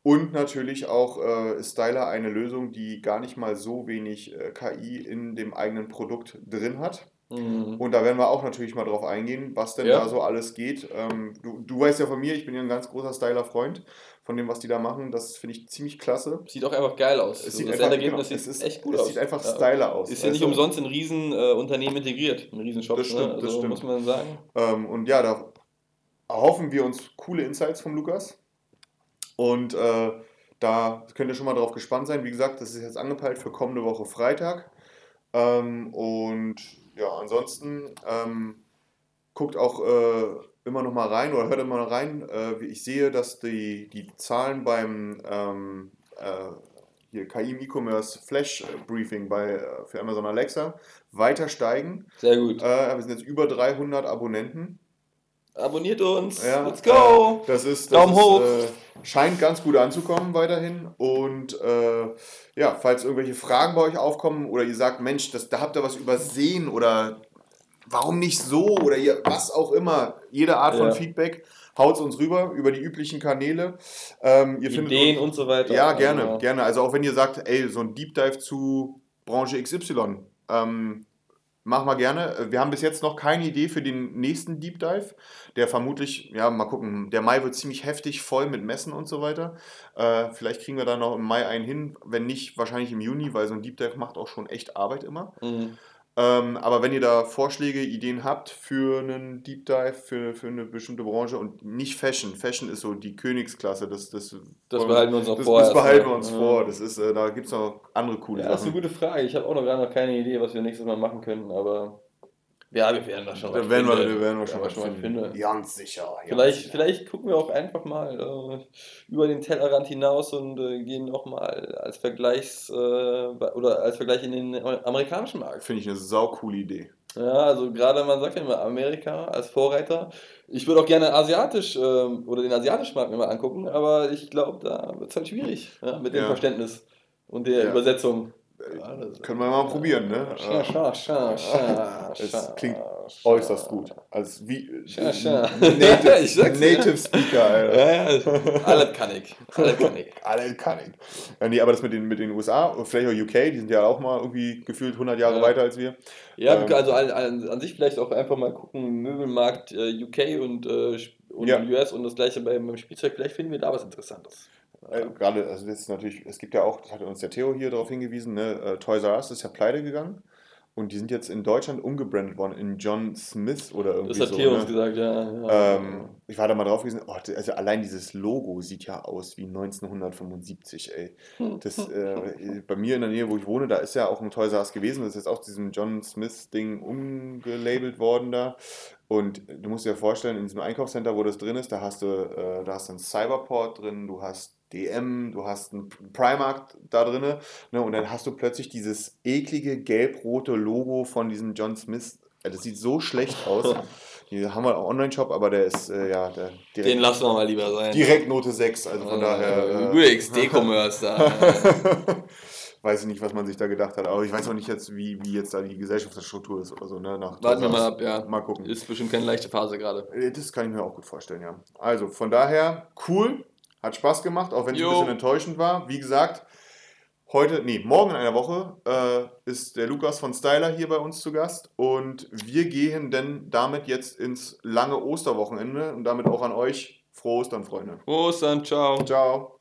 Und natürlich auch äh, ist Styler eine Lösung, die gar nicht mal so wenig äh, KI in dem eigenen Produkt drin hat. Mhm. Und da werden wir auch natürlich mal drauf eingehen, was denn ja. da so alles geht. Ähm, du, du weißt ja von mir, ich bin ja ein ganz großer Styler-Freund von dem, was die da machen. Das finde ich ziemlich klasse. Sieht auch einfach geil aus. Es sieht, einfach, genau, sieht ist, echt gut es aus. Es sieht einfach ja. Styler aus. Ist ja nicht also, umsonst in Riesenunternehmen äh, integriert, in Riesenshops. Das ne? stimmt, ne? also, das stimmt. muss man sagen. Ähm, und ja, da erhoffen wir uns coole Insights vom Lukas. Und äh, da könnt ihr schon mal drauf gespannt sein. Wie gesagt, das ist jetzt angepeilt für kommende Woche Freitag. Ähm, und ja, ansonsten ähm, guckt auch äh, immer noch mal rein oder hört immer noch rein. Äh, ich sehe, dass die, die Zahlen beim ähm, äh, hier KI E-Commerce Flash Briefing bei, äh, für Amazon Alexa weiter steigen. Sehr gut. Äh, wir sind jetzt über 300 Abonnenten. Abonniert uns. Ja, Let's go. äh, das ist, das Daumen ist, hoch. Äh, scheint ganz gut anzukommen weiterhin. Und äh, ja, falls irgendwelche Fragen bei euch aufkommen oder ihr sagt, Mensch, das, da habt ihr was übersehen oder warum nicht so oder ihr, was auch immer, jede Art von Ja. Feedback, haut uns rüber über die üblichen Kanäle. Ähm, ihr findet Ideen uns- und so weiter. ja, gerne, Also, gerne. Also auch wenn ihr sagt, ey, so ein Deep Dive zu Branche XY, ähm, machen wir gerne. Wir haben bis jetzt noch keine Idee für den nächsten Deep Dive, der vermutlich, ja, mal gucken, der Mai wird ziemlich heftig voll mit Messen und so weiter. Äh, vielleicht kriegen wir da noch im Mai einen hin, wenn nicht, wahrscheinlich im Juni, weil so ein Deep Dive macht auch schon echt Arbeit immer. mhm. Ähm, aber wenn ihr da Vorschläge, Ideen habt für einen Deep Dive, für, für eine bestimmte Branche und nicht Fashion, Fashion ist so die Königsklasse, das, das, Das behalten wir uns noch das, vor. Das behalten wir uns Ja. vor. Das ist, äh, da gibt es noch andere coole Ja, das ist eine Sachen. gute Frage. Ich habe auch noch gerade noch keine Idee, was wir nächstes Mal machen können, aber ja, wir werden da schon Da werden wir, finden. da werden wir Ja, schon was was finden. finden. Ganz sicher. ganz Vielleicht, sicher. vielleicht gucken wir auch einfach mal äh, über den Tellerrand hinaus und äh, gehen auch mal als Vergleichs äh, oder als Vergleich in den amerikanischen Markt. Finde ich eine saukoole Idee. Ja, also gerade man sagt ja immer Amerika als Vorreiter. Ich würde auch gerne asiatisch ähm, oder den asiatischen Markt mir mal angucken, aber ich glaube, da wird es halt schwierig ja, mit dem Ja. Verständnis und der Ja. Übersetzung. Ja, Können wir mal probieren, ne? Scha, scha, scha, scha, Es klingt äußerst gut. Als wie Scha, scha. Native, Ich. Native Speaker, Alter. Ja, ja, alles kann ich. Alles kann ich. Alle kann ich. Ja, nee, aber das mit den, mit den USA, vielleicht auch UK, die sind ja auch mal irgendwie gefühlt 100 Jahre Ja. weiter als wir. Ja, Ähm, also an, an, an sich vielleicht auch einfach mal gucken, Möbelmarkt äh, UK und, äh, und Ja. US und das gleiche beim, beim Spielzeug, vielleicht finden wir da was Interessantes. Äh, Gerade, also das ist natürlich, es gibt ja auch, das hat uns der Theo hier darauf hingewiesen, ne, äh, Toys R Us ist ja pleite gegangen und die sind jetzt in Deutschland umgebrandet worden in John Smith oder irgendwie Das hat so. Theo ne? uns gesagt, ja. ja. Ähm, ich war da mal drauf gewesen, oh, also allein dieses Logo sieht ja aus wie 1975, ey. Das, äh, bei mir in der Nähe, wo ich wohne, da ist ja auch ein Toys R Us gewesen, das ist jetzt auch diesem John Smith-Ding umgelabelt worden da. Und du musst dir vorstellen, in diesem Einkaufscenter, wo das drin ist, da hast du, äh, da hast du einen Cyberport drin, du hast DM, du hast einen Primark da drin, ne, und dann hast du plötzlich dieses eklige gelb-rote Logo von diesem John Smith. Äh, Das sieht so schlecht aus. Die haben wir auch Online-Shop, aber der ist, äh, ja, der direkt, Den lassen wir mal lieber sein. direkt Note 6, also von daher. Äh, Äh, XD-Commerce da. weiß ich nicht, was man sich da gedacht hat, aber ich weiß auch nicht jetzt, wie, wie jetzt da die Gesellschaftsstruktur ist oder so, ne? Nach Warten wir mal ab, ja. Mal gucken. Ist bestimmt keine leichte Phase gerade. Äh, Das kann ich mir auch gut vorstellen, ja. Also von daher, cool, hat Spaß gemacht, auch wenn es ein bisschen enttäuschend war. Wie gesagt, heute, nee, morgen in einer Woche äh, ist der Lukas von Styler hier bei uns zu Gast und wir gehen denn damit jetzt ins lange Osterwochenende und damit auch an euch frohe Ostern, Freunde. Prost dann, ciao. Ciao.